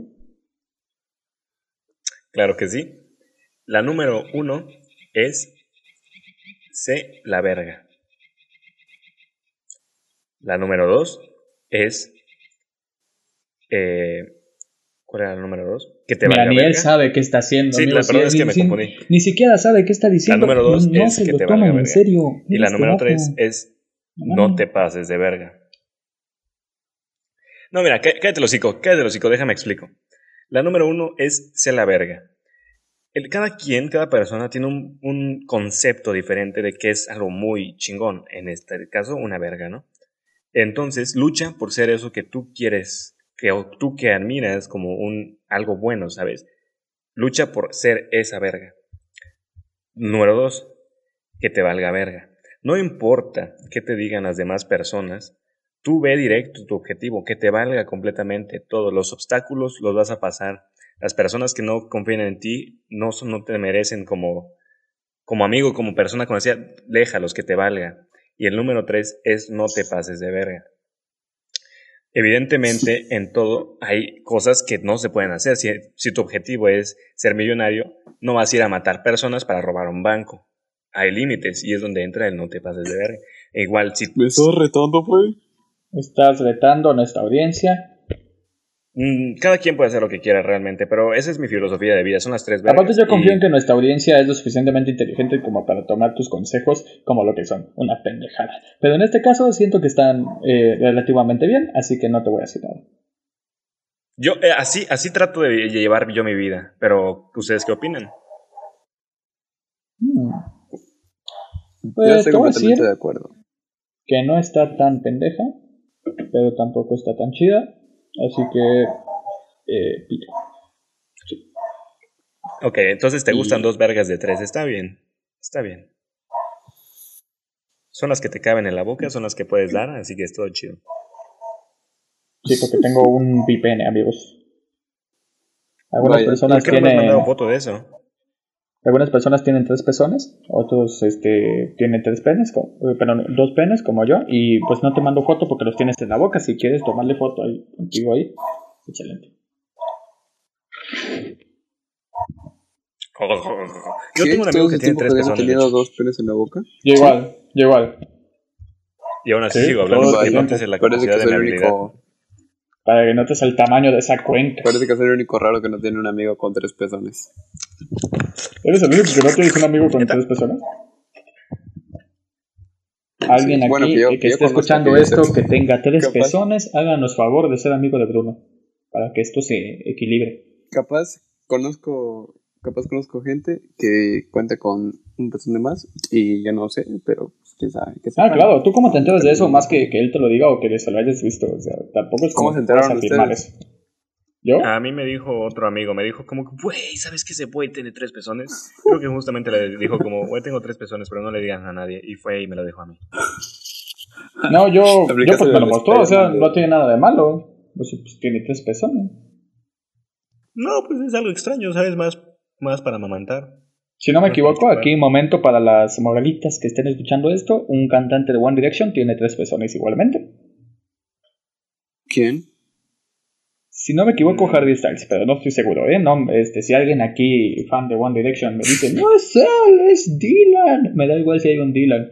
Speaker 2: Claro que sí. La número uno es sé la verga. La número dos es. eh, ¿Cuál era la número dos? Que te
Speaker 1: Mira, ni él sabe qué está haciendo.
Speaker 2: Sí, la-
Speaker 1: si-
Speaker 2: es que me
Speaker 1: si-
Speaker 2: confundí.
Speaker 1: Ni siquiera sabe qué está diciendo.
Speaker 2: número dos
Speaker 1: no,
Speaker 2: es que
Speaker 1: lo
Speaker 2: te valga
Speaker 1: en
Speaker 2: verga.
Speaker 1: serio.
Speaker 2: Y la número tres es no te pases de verga. No, mira, cá- cállate el hocico, cállate el hocico, déjame explico. La número uno es sé la verga. Cada quien, cada persona tiene un, concepto diferente de qué es algo muy chingón. En este caso, una verga, ¿no? Entonces, lucha por ser eso que tú quieres, que tú que admiras como un algo bueno, ¿sabes? Lucha por ser esa verga. Número dos, que te valga verga. No importa qué te digan las demás personas, tú ve directo tu objetivo, que te valga completamente todo. Los obstáculos los vas a pasar. Las personas que no confían en ti no, son- no te merecen como, como amigo, como persona conocida, déjalos que te valga. Y el número tres es no te pases de verga. Evidentemente, en todo hay cosas que no se pueden hacer. Si, si tu objetivo es ser millonario, no vas a ir a matar personas para robar un banco. Hay límites y es donde entra el no te pases de verga. E igual, si
Speaker 3: ¿Me estás retando, güey?
Speaker 1: Estás retando a nuestra audiencia.
Speaker 2: Mm, Cada quien puede hacer lo que quiera realmente, pero esa es mi filosofía de vida. Son las tres vergas.
Speaker 1: Aparte, yo confío
Speaker 2: y-
Speaker 1: en que nuestra audiencia es lo suficientemente inteligente como para tomar tus consejos como lo que son, una pendejada. Pero en este caso siento que están eh, relativamente bien, así que no te voy a decir nada.
Speaker 2: Yo eh, así, así trato de llevar yo mi vida, pero ¿ustedes qué opinan?
Speaker 1: Hmm.
Speaker 3: Yo
Speaker 1: Pues
Speaker 3: estoy
Speaker 1: voy a
Speaker 3: completamente
Speaker 1: decir
Speaker 3: de acuerdo.
Speaker 1: que no está tan pendeja, pero tampoco está tan chida, así que eh, pito.
Speaker 2: Ok, entonces te
Speaker 3: Y-
Speaker 2: gustan dos vergas de tres. Está bien, está bien. Son las que te caben en la boca, son las que puedes dar, así que es todo chido.
Speaker 1: Sí, porque tengo un VPN, amigos. Algunas
Speaker 3: Vaya,
Speaker 1: personas
Speaker 2: ¿Por qué no me has
Speaker 1: tienen
Speaker 2: mandado foto de eso?
Speaker 1: Algunas personas tienen tres pezones, otros este tienen tres penes, co- eh, perdón, dos penes como yo y pues no te mando foto porque los tienes en la boca. Si quieres tomarle foto ahí contigo ahí, excelente.
Speaker 2: Yo
Speaker 3: ¿Qué?
Speaker 2: tengo un amigo
Speaker 3: ¿Todo
Speaker 2: que tiene tres pezones. de
Speaker 3: tenido dos penes en la boca?
Speaker 1: Yo igual, yo igual.
Speaker 2: Y aún así
Speaker 1: Sí,
Speaker 2: sigo hablando no te sé la
Speaker 3: que
Speaker 2: capacidad de mi
Speaker 3: el
Speaker 2: habilidad.
Speaker 3: único,
Speaker 1: Para que notes el tamaño de esa cuenca.
Speaker 3: parece que soy el único raro que no tiene un amigo con tres pezones.
Speaker 1: ¿Eres el único que no tienes un amigo con tres personas? Alguien
Speaker 3: Sí,
Speaker 1: aquí
Speaker 3: bueno, que yo-
Speaker 1: que,
Speaker 3: que yo
Speaker 1: esté escuchando esto, que tenga tres
Speaker 3: Capaz.
Speaker 1: pezones, háganos favor de ser amigo de Bruno. Para que esto se equilibre.
Speaker 3: Capaz conozco, capaz conozco gente que cuenta con un pezón de más y yo no sé, pero pues, quién sabe. que
Speaker 1: Ah, claro, ¿tú cómo te enteras de eso? Más que que él te lo diga o que se lo hayas visto. O sea, tampoco es como
Speaker 3: ¿Cómo se enteraron ustedes?
Speaker 1: eso. ¿Yo?
Speaker 2: A mí me dijo otro amigo, me dijo como, güey, ¿sabes que ese güey tiene tres pezones? Creo que justamente le dijo como, güey, tengo tres pezones, pero no le digan a nadie. Y fue y me lo dijo a mí.
Speaker 1: No, yo, yo pues me lo mostró, o sea, no tiene nada de malo. Pues, pues, tiene tres pezones.
Speaker 2: No, pues es algo extraño, ¿sabes? Más, más para amamantar.
Speaker 1: Si no me equivoco, aquí momento para las moralitas que estén escuchando esto, un cantante de One Direction tiene tres pezones igualmente.
Speaker 3: ¿Quién?
Speaker 1: Si no me equivoco, Harry Styles, pero no estoy seguro, ¿eh? No, este, si alguien aquí, fan de One Direction, me dice, no es él, es Dylan. Me da igual si hay un Dylan.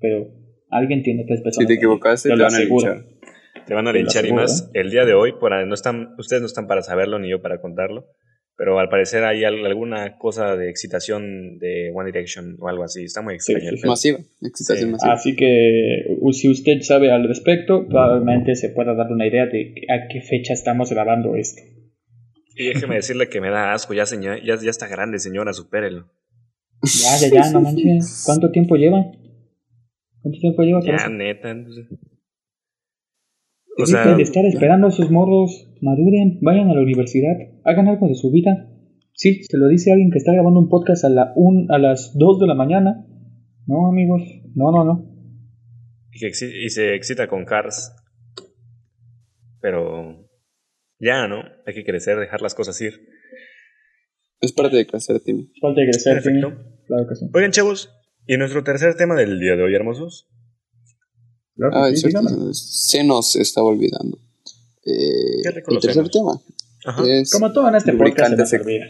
Speaker 1: Pero alguien tiene tres pezones.
Speaker 3: Si te equivocaste,
Speaker 1: Te
Speaker 3: van a linchar.
Speaker 2: Te van a linchar y más el día de hoy, por, no están, ustedes no están para saberlo ni yo para contarlo, pero al parecer hay al- alguna cosa de excitación de One Direction o algo así. Está muy extraño.
Speaker 1: sí,
Speaker 2: pedo.
Speaker 3: Masiva, excitación
Speaker 2: Sí.
Speaker 3: masiva.
Speaker 1: Así que si usted sabe al respecto, probablemente se pueda dar una idea de a qué fecha estamos grabando esto.
Speaker 2: Y déjeme decirle que me da asco, ya, señor, ya, ya está grande, señora, supérelo.
Speaker 1: Ya, ya, ya, no manches. ¿Cuánto tiempo lleva? ¿Cuánto tiempo lleva?
Speaker 2: Ya, neta. no sé. O sea,
Speaker 1: de estar esperando a esos morros, maduren, vayan a la universidad, hagan algo de su vida. Sí, se lo dice alguien que está grabando un podcast a, la un, a las 2 de la mañana. No, amigos, no, no, no.
Speaker 2: y, que y se excita con Cars. Pero ya, ¿no? Hay que crecer, dejar las cosas ir.
Speaker 3: Es parte de crecer, Timmy.
Speaker 1: Falta de crecer, Timmy.
Speaker 2: Perfecto.
Speaker 1: Claro que sí.
Speaker 2: Oigan, chavos, y nuestro tercer tema del día de hoy, hermosos.
Speaker 1: Claro
Speaker 3: Ah,
Speaker 1: sí,
Speaker 3: cierto, se nos estaba olvidando. Eh,
Speaker 2: ¿Qué
Speaker 3: el tercer tema
Speaker 2: Ajá.
Speaker 3: es
Speaker 1: Como todo en este podcast se
Speaker 3: Lubricantes
Speaker 1: nos olvida.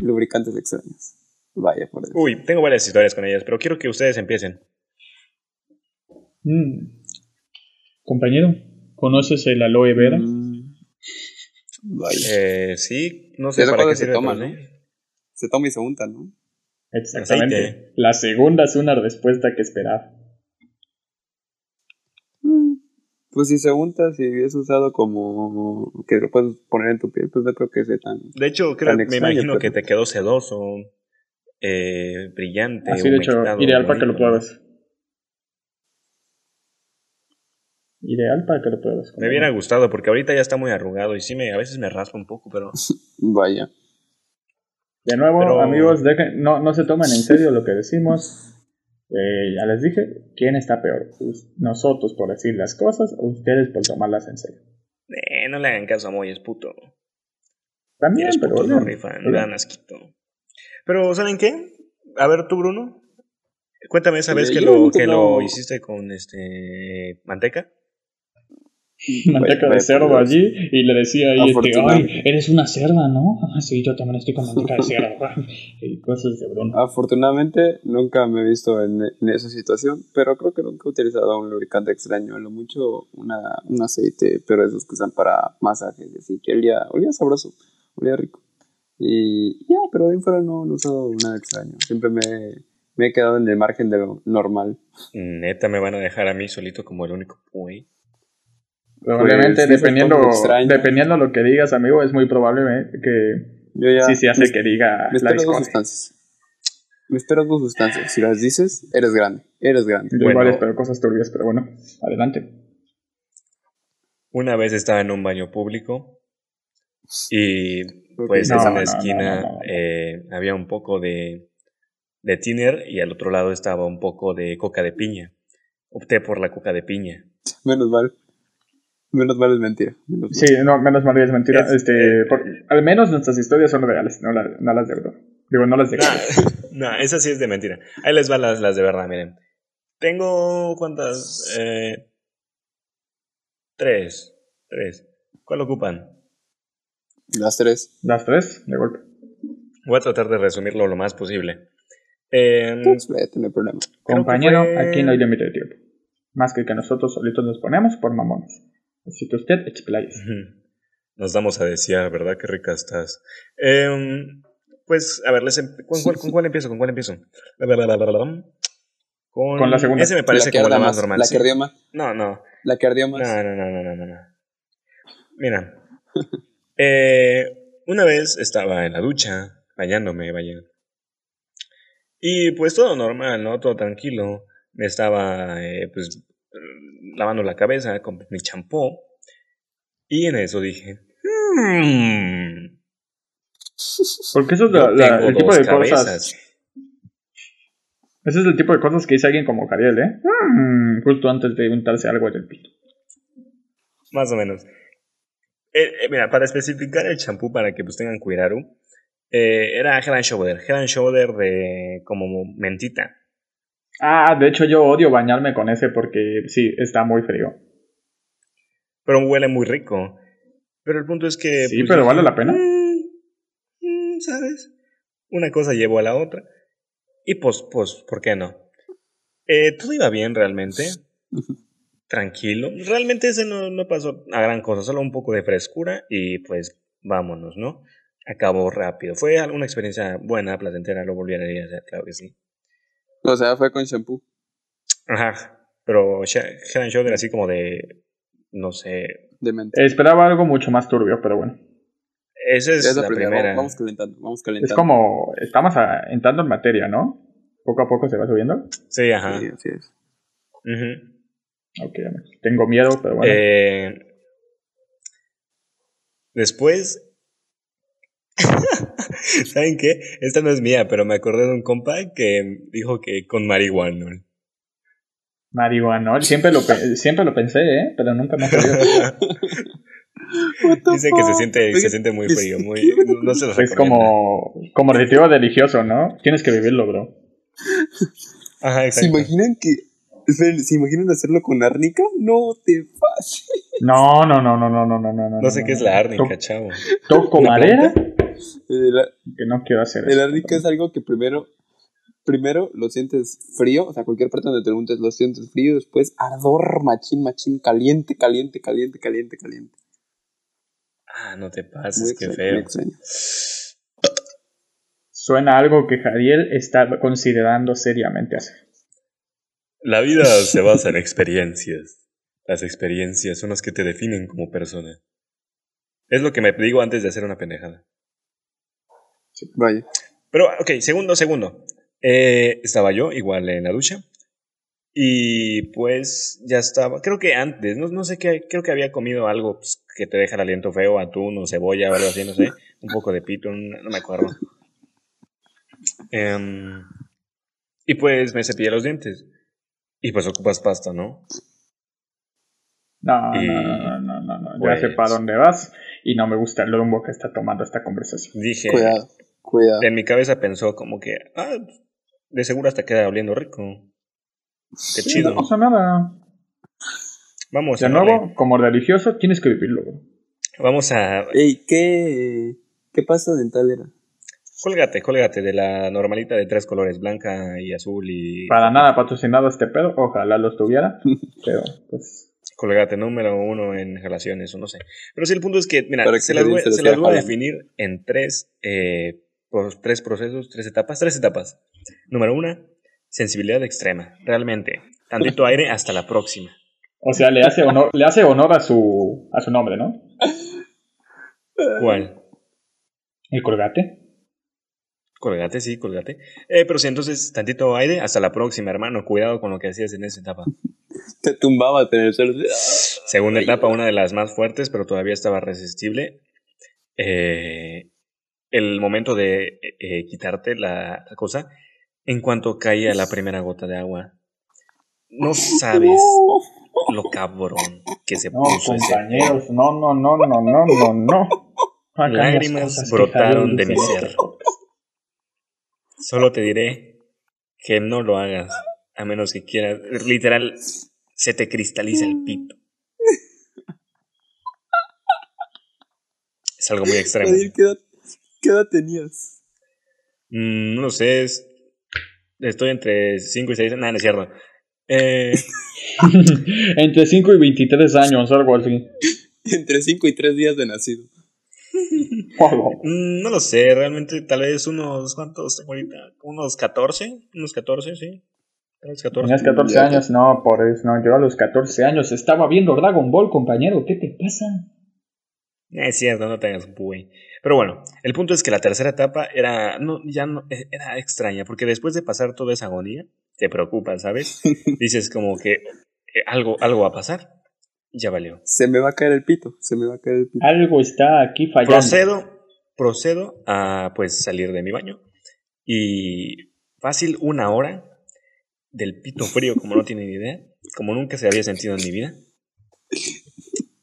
Speaker 3: lubricantes extraños. Vaya, por eso.
Speaker 2: Uy, tengo varias historias con ellas, pero quiero que ustedes empiecen.
Speaker 1: Mm. Compañero, ¿conoces el aloe vera?
Speaker 3: Mm, Vaya.
Speaker 2: Eh, sí, no sé para qué
Speaker 3: se toma, ¿no? Se toma y se unta, ¿no?
Speaker 1: Exactamente.
Speaker 2: Aceite.
Speaker 1: La segunda es una respuesta que esperaba.
Speaker 3: Mm, Pues si se unta, si es usado como que lo puedes poner en tu piel, pues no creo que sea tan...
Speaker 2: De hecho, creo,
Speaker 3: Tan
Speaker 2: me
Speaker 3: extraño,
Speaker 2: imagino
Speaker 3: pero-
Speaker 2: que te quedó sedoso, eh, brillante.
Speaker 1: Así de hecho, ideal para que lo
Speaker 2: bonito,
Speaker 1: pruebes. Ideal para que lo pruebes.
Speaker 2: Me hubiera gustado porque ahorita ya está muy arrugado y sí me a veces me raspa un poco, pero
Speaker 3: Vaya.
Speaker 1: De nuevo,
Speaker 2: Pero-
Speaker 1: amigos, dejen- no, no se tomen en serio lo que decimos. Eh, ya les dije, ¿quién está peor? ¿Nosotros por decir las cosas o ustedes por tomarlas en serio?
Speaker 2: eh, no le hagan caso a Moy, es puto.
Speaker 1: También,
Speaker 2: los
Speaker 1: pero
Speaker 2: no rifan,
Speaker 1: oigan,
Speaker 2: dan asquito. Pero, ¿saben qué? A ver, tú, Bruno, cuéntame esa vez
Speaker 3: Eh,
Speaker 2: que, lo, que
Speaker 3: no-
Speaker 2: lo hiciste con este manteca.
Speaker 1: Manteca de cerdo allí y le decía ahí, este, ay, eres una cerda, ¿no? Ah, sí, yo también estoy con manteca de cerdo. y cosas de Bruno.
Speaker 3: Afortunadamente nunca me he visto en, en esa situación, pero creo que nunca he utilizado un lubricante extraño, a lo mucho una, un aceite, pero esos que usan para masajes, y así que olía, olía sabroso, olía rico. Y ya, pero de ahí fuera no, no he usado nada extraño, siempre me, me he quedado en el margen de lo normal.
Speaker 2: Neta, me van a dejar a mí solito como el único güey.
Speaker 1: Probablemente,
Speaker 3: Pues,
Speaker 1: dependiendo, dependiendo lo que digas, amigo, es muy probable eh, que
Speaker 3: Yo ya
Speaker 1: sí se hace
Speaker 3: me,
Speaker 1: que diga
Speaker 3: me
Speaker 1: la
Speaker 3: espero dos sustancias. Me espero dos sustancias. Si las dices, eres grande, eres grande.
Speaker 1: Yo
Speaker 2: Bueno.
Speaker 1: igual espero cosas turbias, pero bueno, adelante.
Speaker 2: Una vez estaba en un baño público y pues
Speaker 1: No,
Speaker 2: en
Speaker 1: no,
Speaker 2: esquina
Speaker 1: no, no, no.
Speaker 2: eh, había un poco de, de tiner y al otro lado estaba un poco de coca de piña. Opté por la coca de piña.
Speaker 3: Menos mal. Menos mal es mentira. menos mal.
Speaker 1: Sí, no, menos mal es mentira.
Speaker 2: Es-
Speaker 1: este,
Speaker 2: eh,
Speaker 1: por- al menos nuestras historias son reales, no, la- no las de verdad. Digo, no las de
Speaker 2: No, esa sí es de mentira. Ahí les van las, las de verdad, miren. Tengo cuántas... Eh, tres. Tres. ¿Cuál ocupan?
Speaker 3: Las tres.
Speaker 1: Las tres, de golpe.
Speaker 2: Voy a tratar de resumirlo lo más posible. Eh,
Speaker 3: Pues, vete, no hay problema.
Speaker 1: Compañero,
Speaker 2: fue-
Speaker 1: aquí no hay límite de tiempo. Más que que nosotros solitos nos ponemos por mamones. Así que usted explayes.
Speaker 2: Nos damos a desear, ¿verdad? Qué rica estás. Em, pues, a ver, les em- ¿con, cuál, ¿con cuál empiezo? ¿Con cuál empiezo? Con,
Speaker 1: Con la segunda.
Speaker 2: Ese me parece
Speaker 3: la que
Speaker 2: como la más
Speaker 3: más.
Speaker 2: normal.
Speaker 3: La
Speaker 2: sí.
Speaker 3: que ardió más.
Speaker 2: No, no.
Speaker 3: La que ardió más.
Speaker 2: No, no, no, no, no, no, no. Mira. eh, una vez estaba en la ducha, bañándome, vaya. Y pues todo normal, ¿no? Todo tranquilo. Me estaba, eh, pues, lavando la cabeza con mi champú. Y en eso dije, "Hmm,
Speaker 1: Porque eso es la- el tipo de
Speaker 2: cabezas".
Speaker 1: cosas. Ese es el tipo de cosas que dice alguien como Cariel, ¿eh? Mm, justo antes de untarse algo en el pito.
Speaker 2: Más o menos. Eh, eh, mira, para especificar el champú para que pues tengan cuidado, eh, era and Shoulder. And Shoulder de como mentita.
Speaker 1: Ah, de hecho yo odio bañarme con ese porque sí, está muy frío.
Speaker 2: Pero huele muy rico. Pero el punto es que...
Speaker 1: Sí, pero ¿vale la pena?
Speaker 2: "Mm, mm, ¿Sabes? Una cosa llevó a la otra. Y pues, pues, ¿por qué no? Eh, todo iba bien realmente. Tranquilo. Realmente ese no, no pasó a gran cosa. Solo un poco de frescura y pues vámonos, ¿no? Acabó rápido. Fue una experiencia buena, placentera. Lo volvería a hacer, claro que sí.
Speaker 3: O sea, fue con shampoo.
Speaker 2: Ajá. Pero Sh- Head and Shoulder así como de... No sé.
Speaker 3: De mente.
Speaker 1: Esperaba algo mucho más turbio, pero bueno.
Speaker 2: Esa es,
Speaker 3: Es
Speaker 2: la, primera.
Speaker 3: Vamos calentando, vamos calentando.
Speaker 1: Es como, estamos a- entrando en materia, ¿no? poco a poco se va subiendo.
Speaker 2: Sí, ajá.
Speaker 3: Sí, así es.
Speaker 2: Ujú.
Speaker 1: Ok, amigos. Tengo miedo, pero bueno.
Speaker 2: Eh, después. ¿Saben qué? Esta no es mía, pero me acordé de un compa que dijo que con marihuana.
Speaker 1: Marihuana, siempre lo, siempre lo pensé, ¿eh? Pero nunca me
Speaker 3: the
Speaker 2: Dice que se siente, se siente muy frío, muy, no se los
Speaker 1: es
Speaker 2: recomiendo.
Speaker 1: como, como retiro religioso, ¿no? Tienes que vivirlo, bro.
Speaker 2: Ajá,
Speaker 3: ¿Se
Speaker 2: exacto.
Speaker 3: imaginan que. ¿Se imaginan hacerlo con árnica? No te pases.
Speaker 1: No, no, no, no, no, no, no, no.
Speaker 2: No sé qué es la árnica, chavo.
Speaker 1: Toco
Speaker 2: ¿La
Speaker 1: madera
Speaker 3: El,
Speaker 1: que no quiero hacer
Speaker 3: el
Speaker 1: eso.
Speaker 3: árnica es algo que primero. Primero lo sientes frío, o sea, cualquier parte donde te preguntes lo sientes frío, después ardor, machín, machín, caliente, caliente, caliente, caliente, caliente.
Speaker 2: Ah, no te
Speaker 3: Muy
Speaker 2: pases, qué
Speaker 3: extraño,
Speaker 2: feo.
Speaker 3: muy extraño.
Speaker 1: Suena algo que Jadiel está considerando seriamente hacer.
Speaker 2: La vida se basa en experiencias. Las experiencias son las que te definen como persona. Es lo que me digo antes de hacer una pendejada.
Speaker 3: Vaya.
Speaker 2: Pero, ok, segundo, segundo. Eh, estaba yo igual en la ducha. Y pues ya estaba, creo que antes, no, no sé qué, creo que había comido algo pues, que te deja el aliento feo, atún o cebolla o algo así, no sé. Un poco de pito, no, no me acuerdo. Em, y pues me cepillé los dientes. Y pues ocupas pasta, ¿no?
Speaker 1: No,
Speaker 2: Y,
Speaker 1: no, no, no, no, no.
Speaker 2: pues-
Speaker 1: Ya sé para dónde vas y no me gusta el rumbo que está tomando esta conversación.
Speaker 2: Dije,
Speaker 3: Cuidado, cuidado.
Speaker 2: en mi cabeza pensó como que, ah, de seguro hasta queda oliendo rico. Qué
Speaker 1: Sí,
Speaker 2: chido.
Speaker 1: no pasa nada.
Speaker 2: Vamos
Speaker 1: De
Speaker 2: a
Speaker 1: nuevo, como religioso, tienes que vivirlo, bro.
Speaker 2: Vamos a.
Speaker 3: Ey, ¿qué, ¿qué pasta dental era?
Speaker 2: Colgate, colgate de la normalita de tres colores, blanca y azul y.
Speaker 1: Para nada patrocinado este pedo, ojalá los tuviera, pero pues
Speaker 2: Colgate número uno en relaciones o no sé. Pero sí, el punto es que, mira,
Speaker 3: que
Speaker 2: se las, voy,
Speaker 3: se
Speaker 2: las a definir en tres, eh, tres procesos, tres etapas, tres etapas. Número una, sensibilidad extrema. Realmente, tantito aire hasta la próxima.
Speaker 1: o sea, le hace honor, le hace honor a su a su nombre, ¿no?
Speaker 2: ¿Cuál?
Speaker 1: El colgate.
Speaker 2: Colgate, sí, colgate. Eh, pero sí, entonces, tantito aire hasta la próxima, hermano. Cuidado con lo que hacías en esa etapa.
Speaker 3: Te tumbaba en el suelo.
Speaker 2: Segunda etapa, una de las más fuertes, pero todavía estaba resistible. Eh, el momento de eh, quitarte la, la cosa, en cuanto caía la primera gota de agua. No sabes lo cabrón que se
Speaker 1: No,
Speaker 2: puso ese
Speaker 1: compañeros, no, no, no, no, no, no, no. Hagamos
Speaker 2: Lágrimas brotaron de mi
Speaker 1: este
Speaker 2: ser.
Speaker 1: podcast.
Speaker 2: Solo te diré que no lo hagas, a menos que quieras. Literal, se te cristaliza el pito. Es algo muy extremo.
Speaker 3: Javier, ¿qué edad, qué edad tenías?
Speaker 2: Mm, no lo sé, es- estoy entre 5 y 6, nada, no es cierto. Eh,
Speaker 1: Entre 5 y 23 años, algo así.
Speaker 3: Entre 5 y 3 días de nacido.
Speaker 2: Mm, no lo sé, realmente tal vez unos, ¿cuántos tengo ahorita? Unos 14, unos 14, sí. Tal vez 14.
Speaker 1: Tenías 14
Speaker 3: Ya,
Speaker 1: años, no, por eso, no, yo a los 14 años estaba viendo Dragon Ball, compañero, ¿qué te pasa?
Speaker 2: Es cierto, no tengas güey. Pero bueno, el punto es que la tercera etapa era, no, ya no, eh, era extraña, porque después de pasar toda esa agonía, te preocupas, ¿sabes? Dices como que eh, algo, algo va a pasar. Ya valió.
Speaker 3: Se me va a caer el pito. Se me va a caer el pito.
Speaker 1: Algo está aquí fallando.
Speaker 2: Procedo, procedo a pues salir de mi baño y fácil una hora del pito frío como no tienen idea, como nunca se había sentido en mi vida,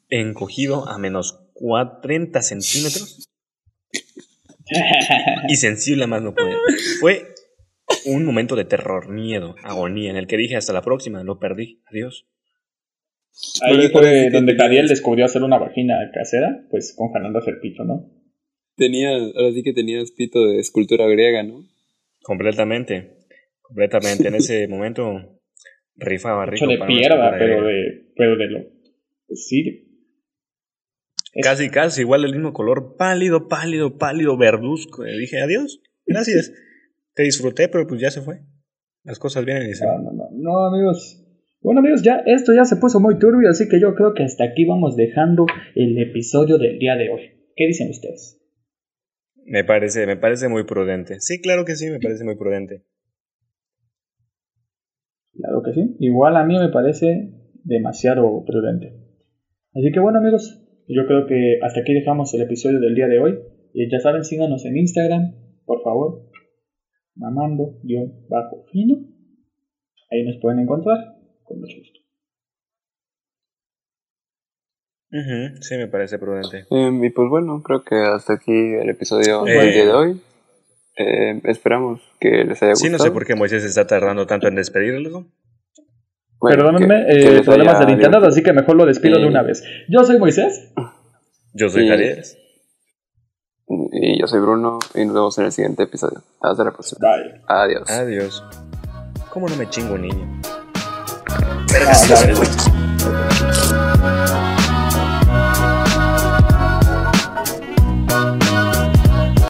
Speaker 2: encogido a menos 40 centímetros y sensible a más no poder. Fue un momento de terror, miedo, agonía en el que dije hasta la próxima, lo perdí, adiós.
Speaker 1: Ahí fue
Speaker 3: sí que
Speaker 1: donde
Speaker 3: tenías-
Speaker 1: Cadiel descubrió hacer una vagina casera, pues congelándose el pito, ¿no?
Speaker 3: Tenías, ahora sí que tenías pito de escultura griega, ¿no?
Speaker 2: Completamente, completamente. En ese momento rifaba rico.
Speaker 1: Hecho de
Speaker 2: para escultura
Speaker 1: pero de, pero de lo. pues sí.
Speaker 2: Casi, casi, igual del mismo color, pálido, pálido, pálido, verduzco. Y dije, adiós, gracias. Te disfruté, pero pues ya se fue. Las cosas vienen y se
Speaker 1: No,
Speaker 2: van.
Speaker 1: no, no, no, amigos. Bueno, amigos, ya esto ya se puso muy turbio, así que yo creo que hasta aquí vamos dejando el episodio del día de hoy. ¿Qué dicen ustedes?
Speaker 2: Me parece, me parece muy prudente. Sí, claro que sí, me parece muy prudente.
Speaker 1: Claro que sí. Igual a mí me parece demasiado prudente. Así que bueno amigos, yo creo que hasta aquí dejamos el episodio del día de hoy. Y ya saben, síganos en Instagram, por favor. Mamando, guion bajo fino. Ahí nos pueden encontrar con mucho gusto.
Speaker 2: Ujú, sí, me parece prudente.
Speaker 3: Em, y pues bueno, creo que hasta aquí el episodio
Speaker 2: Eh.
Speaker 3: del día de hoy. Em, esperamos que les haya
Speaker 2: Sí,
Speaker 3: gustado.
Speaker 2: no sé por qué Moisés está tardando tanto en despedirlo.
Speaker 3: Bueno,
Speaker 1: Perdónenme,
Speaker 3: que-
Speaker 1: eh, problemas del internet, así que mejor lo despido de una vez. Yo soy Moisés.
Speaker 2: Yo soy. Javier.
Speaker 3: Y yo soy Bruno y nos vemos en el siguiente episodio. Hasta la próxima.
Speaker 1: Bye.
Speaker 3: Adiós.
Speaker 2: Adiós. ¿Cómo no me chingo, niño?
Speaker 1: Ah.